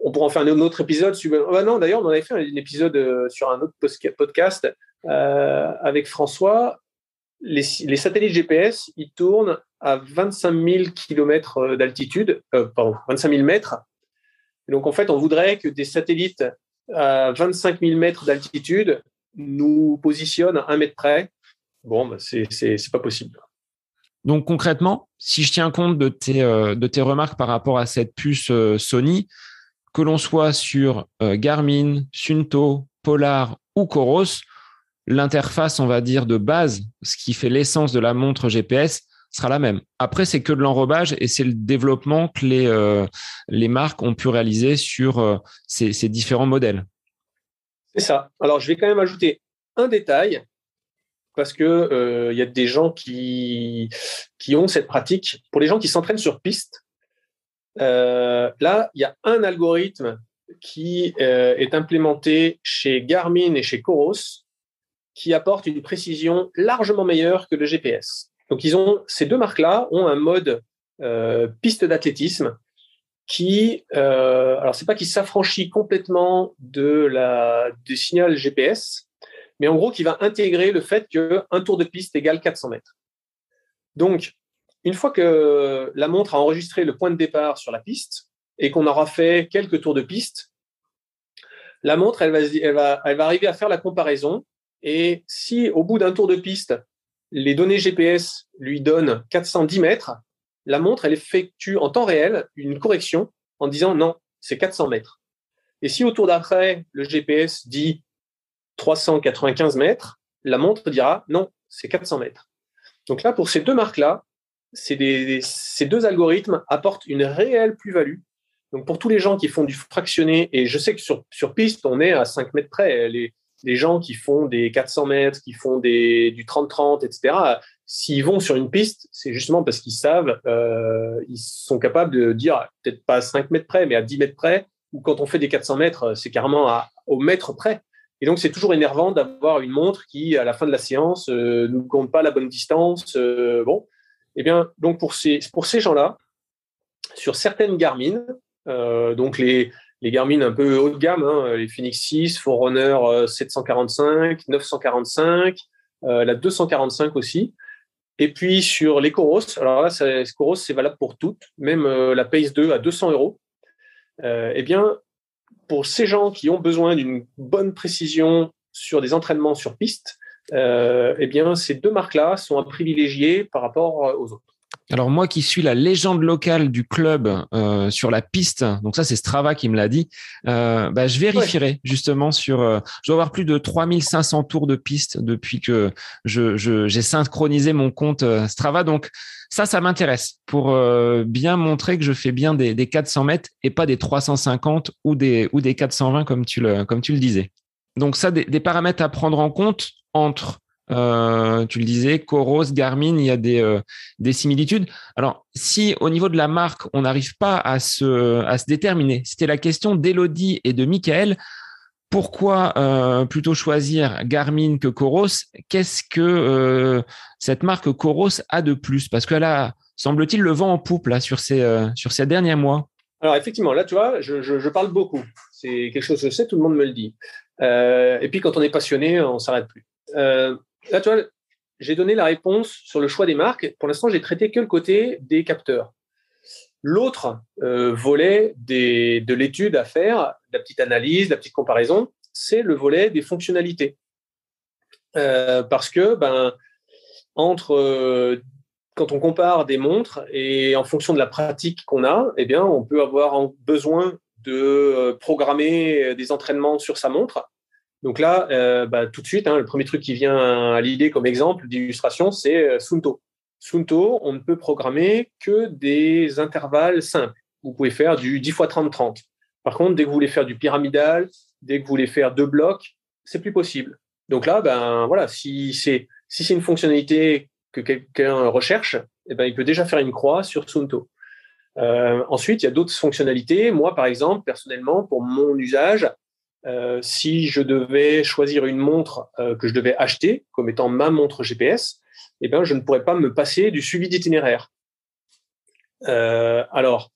on pourra en faire un autre épisode. Oh, non, d'ailleurs, on en avait fait un épisode euh, sur un autre podcast euh, avec François. Les, satellites GPS, ils tournent à 25 000 km d'altitude, pardon, 25 000 mètres donc, en fait, on voudrait que des satellites à 25 000 mètres d'altitude nous positionnent à un mètre près. Bon, bah, c'est pas possible. Donc, concrètement, si je tiens compte de tes, euh, remarques par rapport à cette puce euh, Sony, que l'on soit sur euh, Garmin, Sunto, Polar ou Coros, l'interface, on va dire, de base, ce qui fait l'essence de la montre GPS, sera la même. Après, c'est que de l'enrobage et c'est le développement que les, marques ont pu réaliser sur ces, différents modèles. C'est ça. Alors, je vais quand même ajouter un détail parce que euh, il y a des gens qui, qui ont cette pratique. Pour les gens qui s'entraînent sur piste, là, il y a un algorithme qui est implémenté chez Garmin et chez Coros qui apporte une précision largement meilleure que le GPS. Donc, ils ont, ces deux marques-là ont un mode euh, piste d'athlétisme qui, euh, alors c'est pas qui s'affranchit complètement de la, du signal GPS, mais en gros qui va intégrer le fait qu'un tour de piste égale 400 mètres. Donc, une fois que la montre a enregistré le point de départ sur la piste et qu'on aura fait quelques tours de piste, la montre, elle va, elle va, elle va arriver à faire la comparaison. Et si au bout d'un tour de piste, les données GPS lui donnent 410 mètres, la montre, elle effectue en temps réel une correction en disant non, c'est 400 mètres. Et si au tour d'après, le GPS dit 395 mètres, la montre dira non, c'est 400 mètres. Donc là, pour ces deux marques-là, ces deux algorithmes apportent une réelle plus-value. Donc pour tous les gens qui font du fractionné, et je sais que sur, piste, on est à 5 mètres près. Les, les gens qui font des 400 mètres, qui font des, du 30-30, etc., s'ils vont sur une piste, c'est justement parce qu'ils savent, euh, ils sont capables de dire, peut-être pas à 5 mètres près, mais à 10 mètres près, ou quand on fait des 400 mètres, c'est carrément au mètre près. Et donc, c'est toujours énervant d'avoir une montre qui, à la fin de la séance, euh, ne compte pas la bonne distance. Euh, bon, eh bien, donc pour ces, pour ces gens-là, sur certaines Garmin, euh, donc les, les Garmin un peu haut de gamme, hein, les Phoenix 6, Forerunner 745, 945, euh, la 245 aussi. Et puis sur les Coros, alors là, Coros, c'est valable pour toutes, même la Pace 2 à 200 euros. Eh bien, pour ces gens qui ont besoin d'une bonne précision sur des entraînements sur piste, eh bien, ces deux marques-là sont à privilégier par rapport aux autres. Alors moi qui suis la légende locale du club euh, sur la piste, donc ça c'est Strava qui me l'a dit, euh, bah, je vérifierai justement sur, euh, je dois avoir plus de 3500 tours de piste depuis que je, j'ai synchronisé mon compte Strava, donc ça ça m'intéresse pour bien montrer que je fais bien des, des 400 mètres et pas des 350 ou des, ou des 420 comme tu le, comme tu le disais. Donc ça des, des paramètres à prendre en compte entre euh, tu le disais, Coros, Garmin, il y a des, euh, des similitudes. Alors, si au niveau de la marque, on n'arrive pas à se, déterminer, c'était la question d'Elodie et de Michael. Pourquoi euh, plutôt choisir Garmin que Coros Qu'est-ce que cette marque Coros a de plus? Parce qu'elle a, semble-t-il, le vent en poupe là, sur, ces, derniers mois. Alors, effectivement, là, tu vois, je, parle beaucoup. C'est quelque chose que je sais, tout le monde me le dit. et puis, quand on est passionné, on s'arrête plus. Là, tu vois, j'ai donné la réponse sur le choix des marques. Pour l'instant, j'ai traité que le côté des capteurs. L'autre euh, volet de l'étude à faire, la petite analyse, la petite comparaison, c'est le volet des fonctionnalités. parce que ben, entre quand on compare des montres et en fonction de la pratique qu'on a, eh bien, on peut avoir besoin de programmer des entraînements sur sa montre. Donc là, bah, tout de suite, hein, le premier truc qui vient à l'idée comme exemple d'illustration, c'est Sunto. Sunto, on ne peut programmer que des intervalles simples. Vous pouvez faire du 10 x 30 30. Par contre, dès que vous voulez faire du pyramidal, dès que vous voulez faire deux blocs, c'est plus possible. Donc là, ben voilà, si c'est si c'est une fonctionnalité que quelqu'un recherche, eh ben, il peut déjà faire une croix sur Sunto. Euh, ensuite, il y a d'autres fonctionnalités. Moi, par exemple, personnellement, pour mon usage, euh, si je devais choisir une montre euh, que je devais acheter comme étant ma montre GPS, eh ben, je ne pourrais pas me passer du suivi d'itinéraire. alors,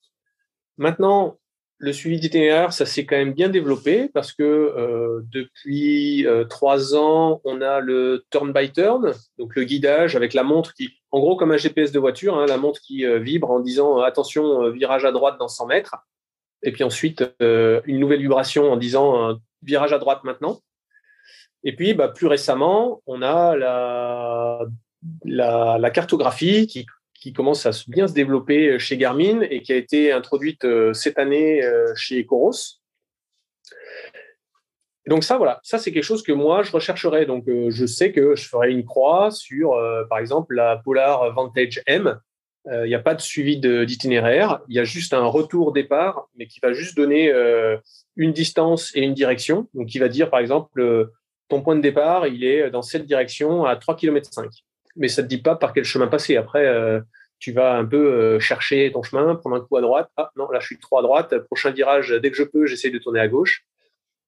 maintenant, le suivi d'itinéraire, ça s'est quand même bien développé parce que euh, depuis euh, trois ans, on a le turn by turn, donc le guidage avec la montre qui, en gros, comme un GPS de voiture, hein, la montre qui euh, vibre en disant attention, virage à droite dans 100 mètres. Et puis ensuite, une nouvelle vibration en disant virage à droite maintenant. Et puis, bah, plus récemment, on a la, cartographie qui commence à bien se développer euh, chez Garmin et qui a été introduite euh, cette année euh, chez Coros. Donc ça, voilà, ça c'est quelque chose que moi je rechercherais. Donc je sais que je ferai une croix sur, par exemple, la Polar Vantage M. Il n'y a pas de suivi d'itinéraire, il y a juste un retour départ, mais qui va juste donner une distance et une direction. Donc qui va dire, par exemple, ton point de départ, il est dans cette direction à 3 km 5 mais ça ne te dit pas par quel chemin passer. Après, euh, tu vas un peu euh, chercher ton chemin, prendre un coup à droite. Ah non, là je suis trop à droite. Prochain virage, dès que je peux, j'essaie de tourner à gauche.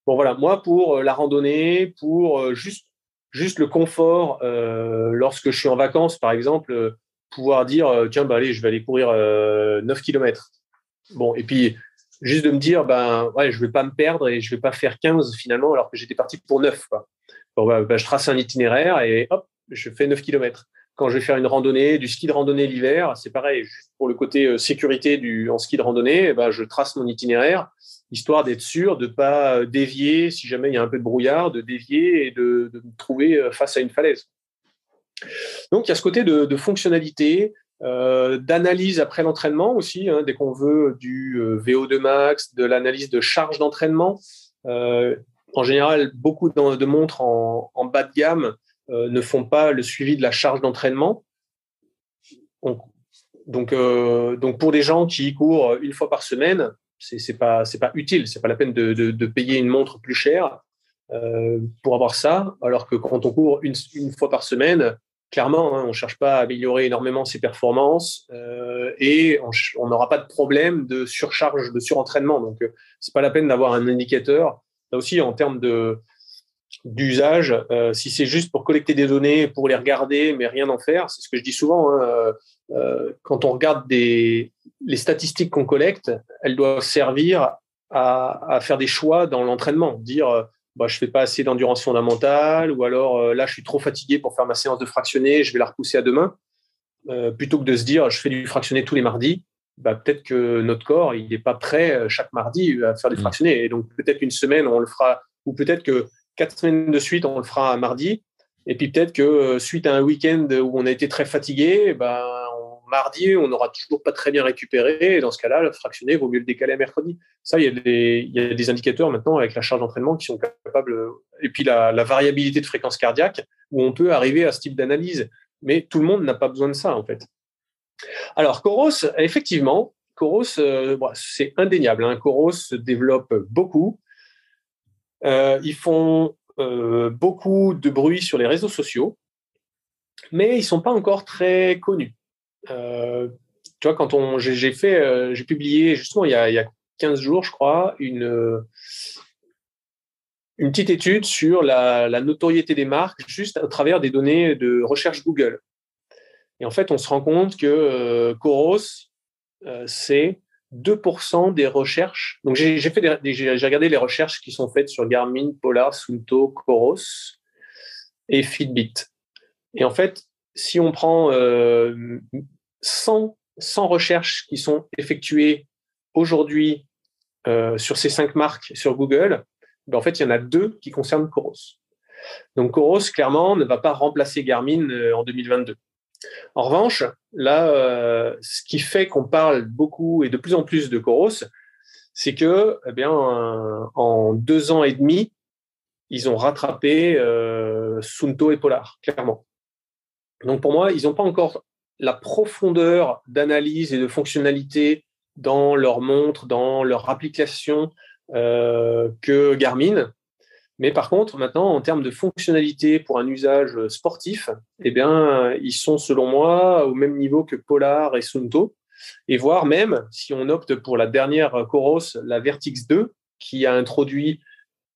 Bon voilà, moi pour euh, la randonnée, pour juste juste le confort lorsque je suis en vacances, par exemple, pouvoir dire tiens bah allez, je vais aller courir 9 km. Bon et puis juste de me dire ben ouais, je vais pas me perdre et je vais pas faire 15 finalement alors que j'étais parti pour 9 quoi. Bon, bah, je trace un itinéraire et hop, je fais 9 km. Quand je vais faire une randonnée, du ski de randonnée l'hiver, c'est pareil. Pour le côté euh, sécurité du, en ski de randonnée, eh ben, je trace mon itinéraire, histoire d'être sûr de ne pas euh, dévier, si jamais il y a un peu de brouillard, de dévier et de, me trouver euh, face à une falaise. Donc il y a ce côté de, fonctionnalité, d'analyse après l'entraînement aussi, hein, dès qu'on veut du VO2 max, de l'analyse de charge d'entraînement. en général, beaucoup de, montres en, bas de gamme euh, ne font pas le suivi de la charge d'entraînement. Donc, euh, pour des gens qui courent une fois par semaine, c'est n'est pas, pas utile, c'est pas la peine de, payer une montre plus chère euh, pour avoir ça, alors que quand on court une, fois par semaine, clairement, hein, on ne cherche pas à améliorer énormément ses performances et on n'aura pas de problème de surcharge, de surentraînement. Donc, c'est pas la peine d'avoir un indicateur. Là aussi, en termes de, d'usage. Euh, si c'est juste pour collecter des données, pour les regarder, mais rien en faire, c'est ce que je dis souvent. Hein, euh, euh, quand on regarde des, les statistiques qu'on collecte, elles doivent servir à, faire des choix dans l'entraînement. Dire, bah, je fais pas assez d'endurance fondamentale, ou alors là, je suis trop fatigué pour faire ma séance de fractionné, je vais la repousser à demain. plutôt que de se dire, je fais du fractionné tous les mardis, bah, peut-être que notre corps, il n'est pas prêt chaque mardi à faire du mmh. fractionné. Et donc, peut-être une semaine, on le fera, ou peut-être que quatre semaines de suite, on le fera mardi. Et puis peut-être que euh, suite à un week-end où on a été très fatigué, ben, mardi, on n'aura toujours pas très bien récupéré. Et dans ce cas-là, le fractionné, vaut mieux le décaler à mercredi. Ça, il y, a des, indicateurs maintenant avec la charge d'entraînement qui sont capables. Et puis la, variabilité de fréquence cardiaque, où on peut arriver à ce type d'analyse. Mais tout le monde n'a pas besoin de ça, en fait. Alors, Coros, effectivement, Coros, euh, c'est indéniable. Hein. Coros se développe beaucoup. Euh, ils font euh, beaucoup de bruit sur les réseaux sociaux, mais ils sont pas encore très connus. Euh, tu vois, quand on, j'ai fait, j'ai publié justement il y, a, il y, a, 15 jours, je crois, une, une petite étude sur la, notoriété des marques juste à travers des données de recherche Google. Et en fait, on se rend compte que Coros, c'est 2% des recherches. Donc, j'ai fait j'ai regardé les recherches qui sont faites sur Garmin, Polar, Sunto, Coros et Fitbit. Et en fait, si on prend 100, euh, recherches qui sont effectuées aujourd'hui euh, sur ces cinq marques sur Google, ben en fait, il y en a deux qui concernent Coros. Donc Coros, clairement, ne va pas remplacer Garmin en 2022. En revanche, là, ce qui fait qu'on parle beaucoup et de plus en plus de Coros, c'est que, eh bien, en deux ans et demi, ils ont rattrapé Sunto et Polar, clairement. Donc pour moi, ils n'ont pas encore la profondeur d'analyse et de fonctionnalité dans leur montre, dans leur application euh, que Garmin. Mais par contre, maintenant, en termes de fonctionnalité pour un usage sportif, eh bien, ils sont, selon moi, au même niveau que Polar et Sunto. Et voire même, si on opte pour la dernière Coros, la Vertix 2, qui a introduit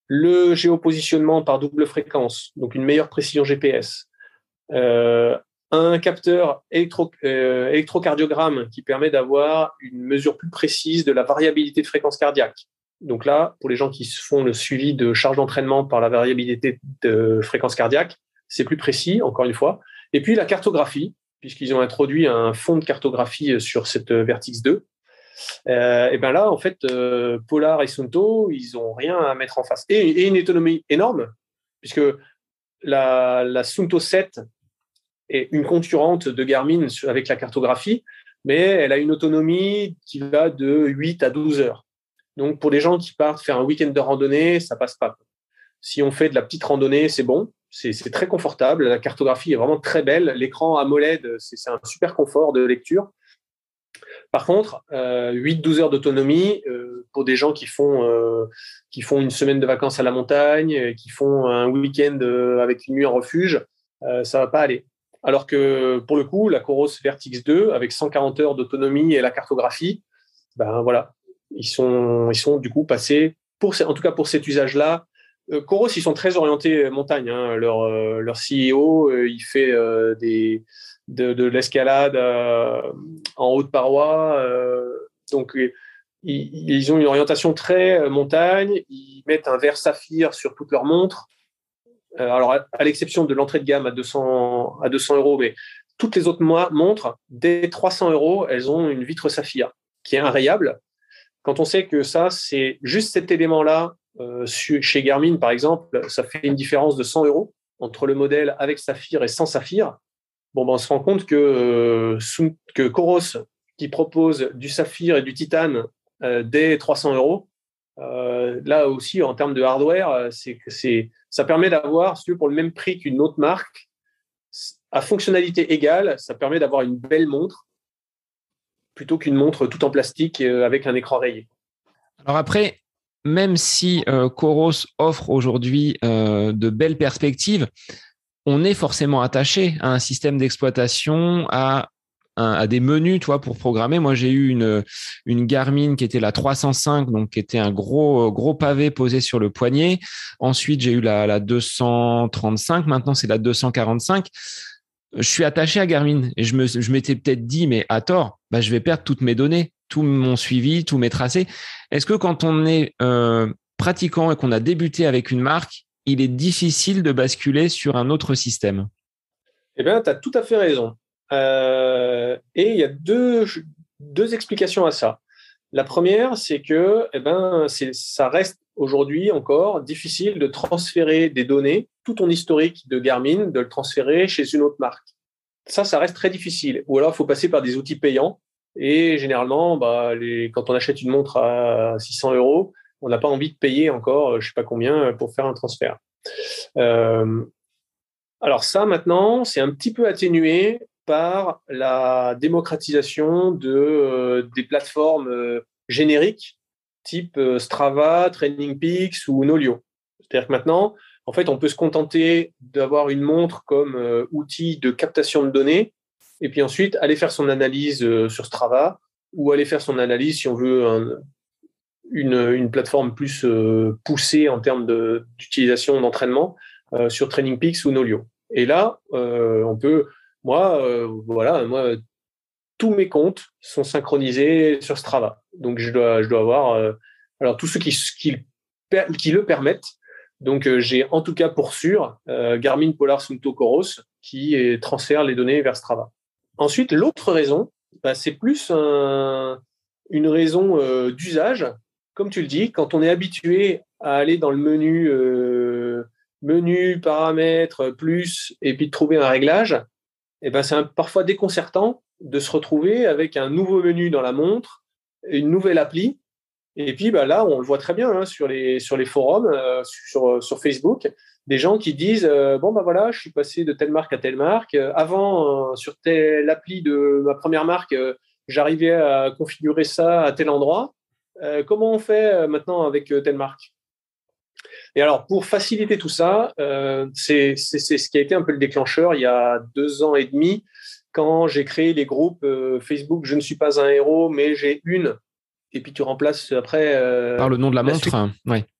le géopositionnement par double fréquence, donc une meilleure précision GPS, euh, un capteur électro, euh, électrocardiogramme qui permet d'avoir une mesure plus précise de la variabilité de fréquence cardiaque. Donc là, pour les gens qui font le suivi de charge d'entraînement par la variabilité de fréquence cardiaque, c'est plus précis, encore une fois. Et puis la cartographie, puisqu'ils ont introduit un fond de cartographie sur cette Vertix 2. Euh, et bien là, en fait, euh, Polar et Sunto, ils ont rien à mettre en face. Et, une autonomie énorme, puisque la, la Sunto 7 est une concurrente de Garmin avec la cartographie, mais elle a une autonomie qui va de 8 à 12 heures. Donc, pour les gens qui partent faire un week-end de randonnée, ça passe pas. Si on fait de la petite randonnée, c'est bon. C'est très confortable. La cartographie est vraiment très belle. L'écran AMOLED, c'est un super confort de lecture. Par contre, 8-12 euh, heures d'autonomie euh, pour des gens qui font, euh, qui font une semaine de vacances à la montagne, qui font un week-end avec une nuit en refuge, ça va pas aller. Alors que pour le coup, la Coros Vertix 2, avec 140 heures d'autonomie et la cartographie, ben voilà, ils sont, ils sont du coup passés, pour, en tout cas pour cet usage-là. Euh, Coros, ils sont très orientés montagne. Hein. Leur, euh, leur CEO, euh, il fait des, de, de l'escalade en haute paroi. donc, ils, ils, ont une orientation très montagne. Ils mettent un verre saphir sur toutes leurs montres. Euh, alors, à, l'exception de l'entrée de gamme à 200, à 200 euros, mais toutes les autres montres, dès 300 euros, elles ont une vitre saphir qui est inrayable. Quand on sait que ça, c'est juste cet élément-là, euh, chez Garmin, par exemple, ça fait une différence de 100 euros entre le modèle avec saphir et sans saphir. Bon, ben, on se rend compte que, euh, que Coros, qui propose du saphir et du titane dès 300 euros, là aussi, en termes de hardware, c'est c'est ça permet d'avoir, pour le même prix qu'une autre marque, à fonctionnalité égale, ça permet d'avoir une belle montre plutôt qu'une montre tout en plastique euh, avec un écran rayé. Alors après, même si euh, Coros offre aujourd'hui euh, de belles perspectives, on est forcément attaché à un système d'exploitation, à à des menus, toi, pour programmer. Moi, j'ai eu une, Garmin qui était la 305, donc qui était un gros, pavé posé sur le poignet. Ensuite, j'ai eu la, la 235. Maintenant, c'est la 245 je suis attaché à Garmin et je m'étais peut-être dit, mais à tort, bah, je vais perdre toutes mes données, tout mon suivi, tous mes tracés. Est-ce que quand on est euh, pratiquant et qu'on a débuté avec une marque, il est difficile de basculer sur un autre système? Eh bien, tu as tout à fait raison. Euh, et il y a deux, deux explications à ça. La première, c'est que eh ben, ça reste aujourd'hui encore difficile de transférer des données, tout ton historique de Garmin, de le transférer chez une autre marque. Ça, ça reste très difficile. Ou alors, il faut passer par des outils payants. Et généralement, bah, quand on achète une montre à 600 euros, on n'a pas envie de payer encore, je ne sais pas combien, pour faire un transfert. Euh, alors ça, maintenant, c'est un petit peu atténué par la démocratisation de, euh, des plateformes euh, génériques type euh, Strava, Training Peaks ou Nolio. C'est-à-dire que maintenant, en fait, on peut se contenter d'avoir une montre comme outil de captation de données et puis ensuite aller faire son analyse sur Strava ou aller faire son analyse si on veut une, une, plateforme plus poussée en termes d'utilisation d'entraînement sur Training Peaks ou Nolio. Et là, on peut moi, euh, voilà, moi, tous mes comptes sont synchronisés sur Strava. Donc, je dois, avoir, euh, alors, tous ceux qui, le permettent. Donc, euh, j'ai en tout cas pour sûr Garmin Polar Sunto Coros qui transfère les données vers Strava. Ensuite, l'autre raison, bah, c'est plus une raison d'usage. Comme tu le dis, quand on est habitué à aller dans le menu menu, paramètres, plus, et puis de trouver un réglage, eh ben, c'est parfois déconcertant de se retrouver avec un nouveau menu dans la montre, une nouvelle appli. Et puis bah, là, on le voit très bien hein, sur, les, forums, euh, sur, Facebook, des gens qui disent euh, Bon, ben voilà, je suis passé de telle marque à telle marque. avant, sur telle appli de ma première marque, j'arrivais à configurer ça à tel endroit. comment on fait maintenant avec telle marque? Et alors, pour faciliter tout ça, euh, c'est ce qui a été un peu le déclencheur il y a deux ans et demi, quand j'ai créé les groupes euh, Facebook Je ne suis pas un héros, mais j'ai une. Et puis tu remplaces après. Euh, Par le nom de la, montre. Hein,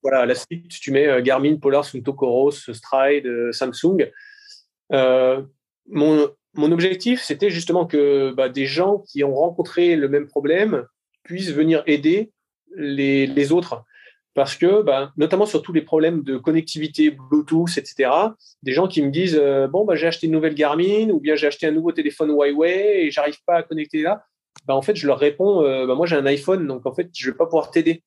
voilà, la suite, tu mets Garmin, Polar, Sunto, Coros, Stride, Samsung. mon, mon objectif, c'était justement que bah, des gens qui ont rencontré le même problème puissent venir aider les, les autres parce que, bah, notamment sur tous les problèmes de connectivité, Bluetooth, etc., des gens qui me disent euh, Bon, bah, j'ai acheté une nouvelle Garmin ou bien j'ai acheté un nouveau téléphone Huawei et j'arrive pas à connecter là. Bah, en fait, je leur réponds euh, Moi, j'ai un iPhone, donc en fait, je vais pas pouvoir t'aider.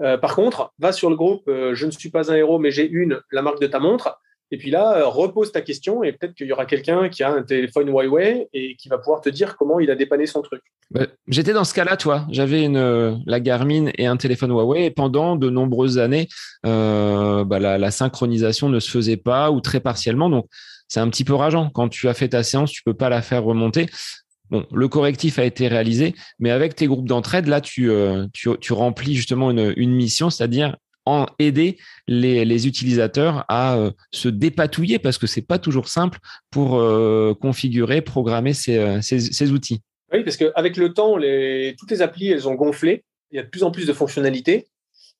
Euh, par contre, va sur le groupe Je ne suis pas un héros, mais j'ai une, la marque de ta montre. Et puis là, euh, repose ta question et peut-être qu'il y aura quelqu'un qui a un téléphone Huawei et qui va pouvoir te dire comment il a dépanné son truc. Bah, j'étais dans ce cas-là, toi. J'avais euh, la Garmin et un téléphone Huawei et pendant de nombreuses années, euh, bah, la, synchronisation ne se faisait pas ou très partiellement. Donc, c'est un petit peu rageant. Quand tu as fait ta séance, tu peux pas la faire remonter. Bon, le correctif a été réalisé, mais avec tes groupes d'entraide, là, tu, remplis justement une mission, c'est-à-dire en aider les, utilisateurs à euh, se dépatouiller parce que c'est pas toujours simple pour euh, configurer, programmer euh, ces, outils. Oui, parce qu'avec le temps, toutes les applis, elles ont gonflé. Il y a de plus en plus de fonctionnalités.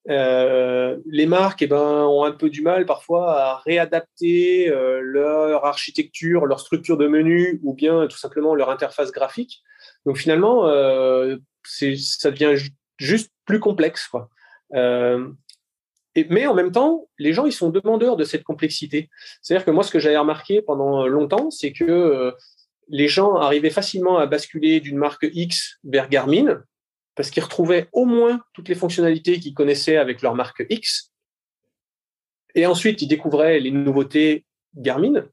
les marques eh ben, ont un peu du mal parfois à réadapter leur architecture, leur structure de menu ou bien tout simplement leur interface graphique. Donc finalement, ça devient juste plus complexe. Mais en même temps, les gens, ils sont demandeurs de cette complexité. C'est-à-dire que moi, ce que j'avais remarqué pendant longtemps, c'est que euh, les gens arrivaient facilement à basculer d'une marque X vers Garmin parce qu'ils retrouvaient au moins toutes les fonctionnalités qu'ils connaissaient avec leur marque X. Et ensuite, ils découvraient les nouveautés Garmin.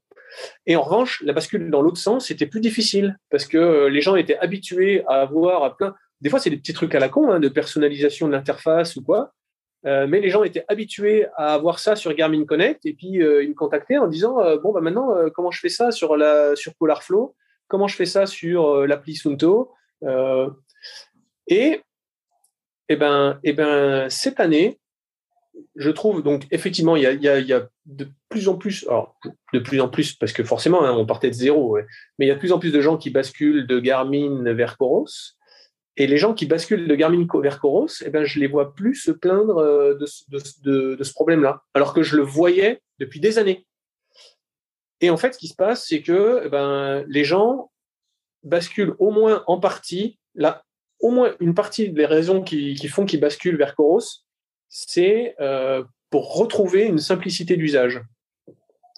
Et en revanche, la bascule dans l'autre sens, c'était plus difficile parce que euh, les gens étaient habitués à avoir plein. Des fois, c'est des petits trucs à la con, hein, de personnalisation de l'interface ou quoi. Euh, mais les gens étaient habitués à avoir ça sur Garmin Connect et puis euh, ils me contactaient en disant euh, bon bah maintenant comment je fais ça sur la sur Polarflow? Comment je fais ça sur l'appli Sunto? Et et ben et ben cette année je trouve donc effectivement il y a, y a, de plus en plus alors de plus en plus parce que forcément hein, on partait de zéro mais il y a de plus en plus de gens qui basculent de Garmin vers Coros et les gens qui basculent de Garmin vers Coros, eh ben, je les vois plus se plaindre euh, de, ce problème-là, alors que je le voyais depuis des années. Et en fait, ce qui se passe, c'est que eh ben, les gens basculent au moins en partie, là, au moins une partie des raisons qui, font qu'ils basculent vers Coros, c'est euh, pour retrouver une simplicité d'usage.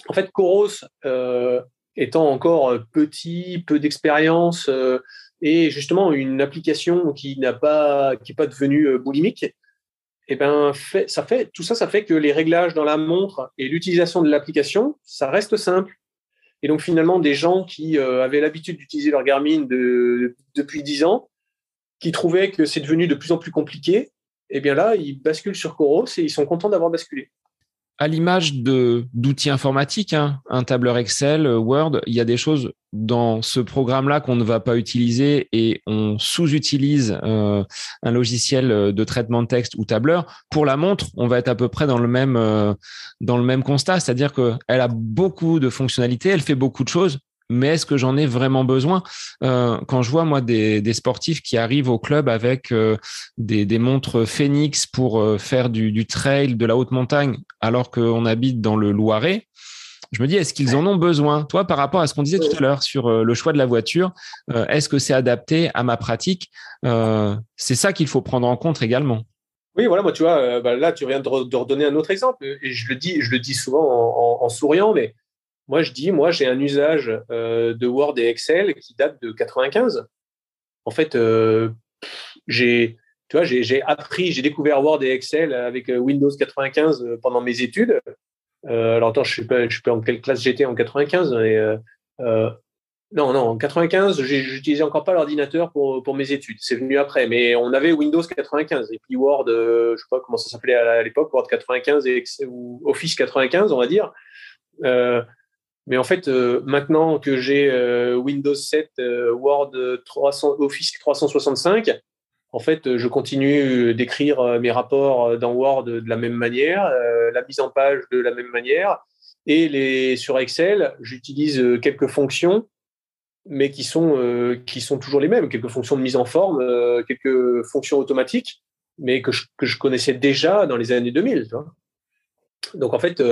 En fait, Coros, euh, étant encore petit, peu d'expérience, et justement une application qui n'a pas devenue euh, boulimique, eh ben ça fait tout ça, ça fait que les réglages dans la montre et l'utilisation de l'application, ça reste simple. Et donc finalement, des gens qui euh, avaient l'habitude d'utiliser leur Garmin de, depuis 10 ans, qui trouvaient que c'est devenu de plus en plus compliqué, eh bien là, ils basculent sur Coros et ils sont contents d'avoir basculé à l'image d'outils informatiques, hein, un tableur Excel, euh, Word, il y a des choses dans ce programme-là qu'on ne va pas utiliser et on sous-utilise euh, un logiciel euh, de traitement de texte ou tableur. Pour la montre, on va être à peu près dans le même dans le même constat, c'est-à-dire qu'elle a beaucoup de fonctionnalités, elle fait beaucoup de choses, mais est-ce que j'en ai vraiment besoin? Euh, Quand je vois moi des, sportifs qui arrivent au club avec euh, des, montres Phoenix pour euh, faire du, trail, de la haute montagne, alors qu'on habite dans le Loiret, je me dis est-ce qu'ils en ont besoin? Toi, par rapport à ce qu'on disait tout à l'heure sur le choix de la voiture, est-ce que c'est adapté à ma pratique? C'est ça qu'il faut prendre en compte également. Oui, voilà, moi, tu vois, bah, là, tu viens de, redonner un autre exemple, et je le dis, je le dis souvent en, en, en souriant, mais moi, je dis, moi, j'ai un usage euh, de Word et Excel qui date de 95. En fait, euh, j'ai, appris, j'ai découvert Word et Excel avec euh, Windows 95 pendant mes études. alors attends, je sais pas, sais pas en quelle classe j'étais en 95, mais non, non, en 95, j'utilisais encore pas l'ordinateur pour, pour mes études. C'est venu après, mais on avait Windows 95 et puis Word, je je sais pas comment ça s'appelait à l'époque, Word 95 et, ou Office 95, on va dire. Mais en fait, maintenant que j'ai Windows 7, Word 300, Office 365, en fait, je continue d'écrire euh, mes rapports euh, dans Word de la même manière, euh, la mise en page de la même manière, et les, sur Excel, j'utilise quelques fonctions, mais qui sont, qui sont toujours les mêmes, quelques fonctions de mise en forme, quelques fonctions automatiques, mais que je, que je, connaissais déjà dans les années 2000. Donc en fait,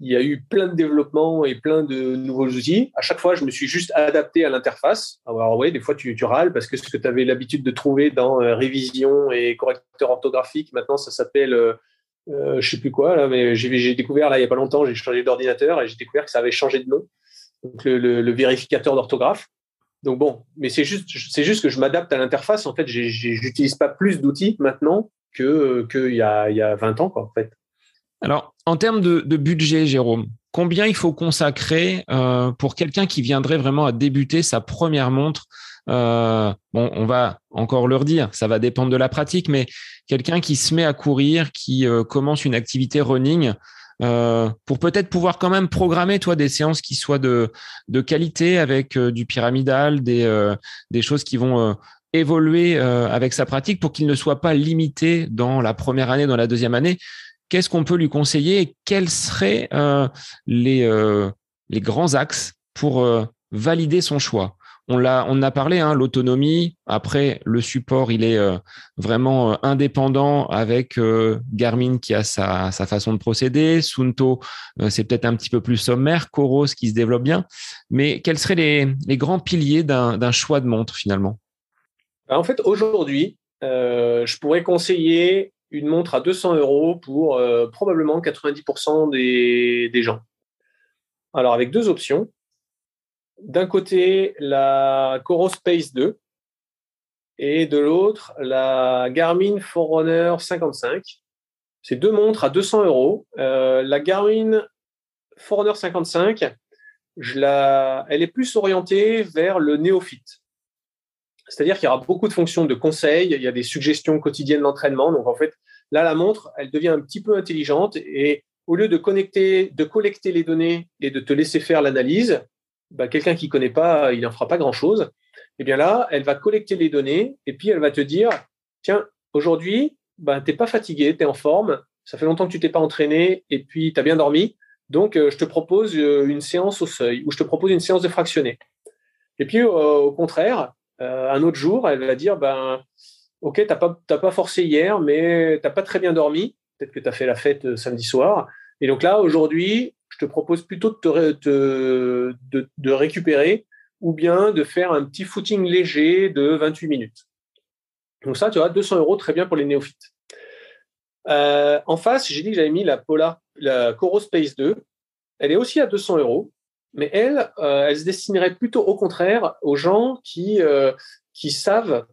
il y a eu plein de développements et plein de nouveaux outils. À chaque fois, je me suis juste adapté à l'interface. Alors oui, des fois, tu, râles parce que ce que tu avais l'habitude de trouver dans euh, révision et correcteur orthographique, maintenant, ça s'appelle, euh, euh, je sais plus quoi, là, mais j'ai découvert, là, il y a pas longtemps, j'ai changé d'ordinateur et j'ai découvert que ça avait changé de nom. Donc, le, vérificateur d'orthographe. Donc bon, mais c'est juste, que je m'adapte à l'interface. En fait, j'utilise pas plus d'outils maintenant que qu'il y a, y a 20 ans, en fait. Alors, en termes de, budget, Jérôme, combien il faut consacrer euh, pour quelqu'un qui viendrait vraiment à débuter sa première montre euh, Bon, on va encore leur dire, ça va dépendre de la pratique, mais quelqu'un qui se met à courir, qui euh, commence une activité running, pour peut-être pouvoir quand même programmer, toi, des séances qui soient de, qualité avec du pyramidal, des, des choses qui vont évoluer avec sa pratique pour qu'il ne soit pas limité dans la première année, dans la deuxième année qu'est-ce qu'on peut lui conseiller et quels seraient euh, les, euh, les grands axes pour euh, valider son choix? On l'a, on a parlé, hein, l'autonomie. Après, le support, il est vraiment indépendant avec Garmin qui a sa, sa, façon de procéder. Sunto, c'est peut-être un petit peu plus sommaire. Coros qui se développe bien. Mais quels seraient les, les grands piliers d'un, choix de montre finalement? Bah, En fait, aujourd'hui, je pourrais conseiller une montre à 200 euros pour euh, probablement 90% des, gens. Alors, avec deux options. D'un côté, la Coro Space 2 et de l'autre, la Garmin Forerunner 55. C'est deux montres à 200 euros. Euh, la Garmin Forerunner 55, je la, elle est plus orientée vers le néophyte. C'est-à-dire qu'il y aura beaucoup de fonctions de conseil, il y a des suggestions quotidiennes d'entraînement. Donc, en fait, là, la montre, elle devient un petit peu intelligente et au lieu de connecter, de collecter les données et de te laisser faire l'analyse, bah, quelqu'un qui ne connaît pas, il n'en fera pas grand-chose. Eh bien là, elle va collecter les données et puis elle va te dire, tiens, aujourd'hui, bah, tu n'es pas fatigué, tu es en forme, ça fait longtemps que tu t'es pas entraîné et puis tu as bien dormi. Donc, euh, je te propose euh, une séance au seuil ou je te propose une séance de fractionné. Et puis, euh, au contraire, euh, un autre jour, elle va dire ben, Ok, tu n'as pas, pas forcé hier, mais tu n'as pas très bien dormi. Peut-être que tu as fait la fête euh, samedi soir. Et donc là, aujourd'hui, je te propose plutôt de, te, de, de, récupérer ou bien de faire un petit footing léger de 28 minutes. Donc ça, tu vois, 200 euros, très bien pour les néophytes. Euh, en face, j'ai dit que j'avais mis la Polar, la Coro Space 2. Elle est aussi à 200 euros mais elle, euh, elle se destinerait plutôt au contraire aux gens qui, euh, qui savent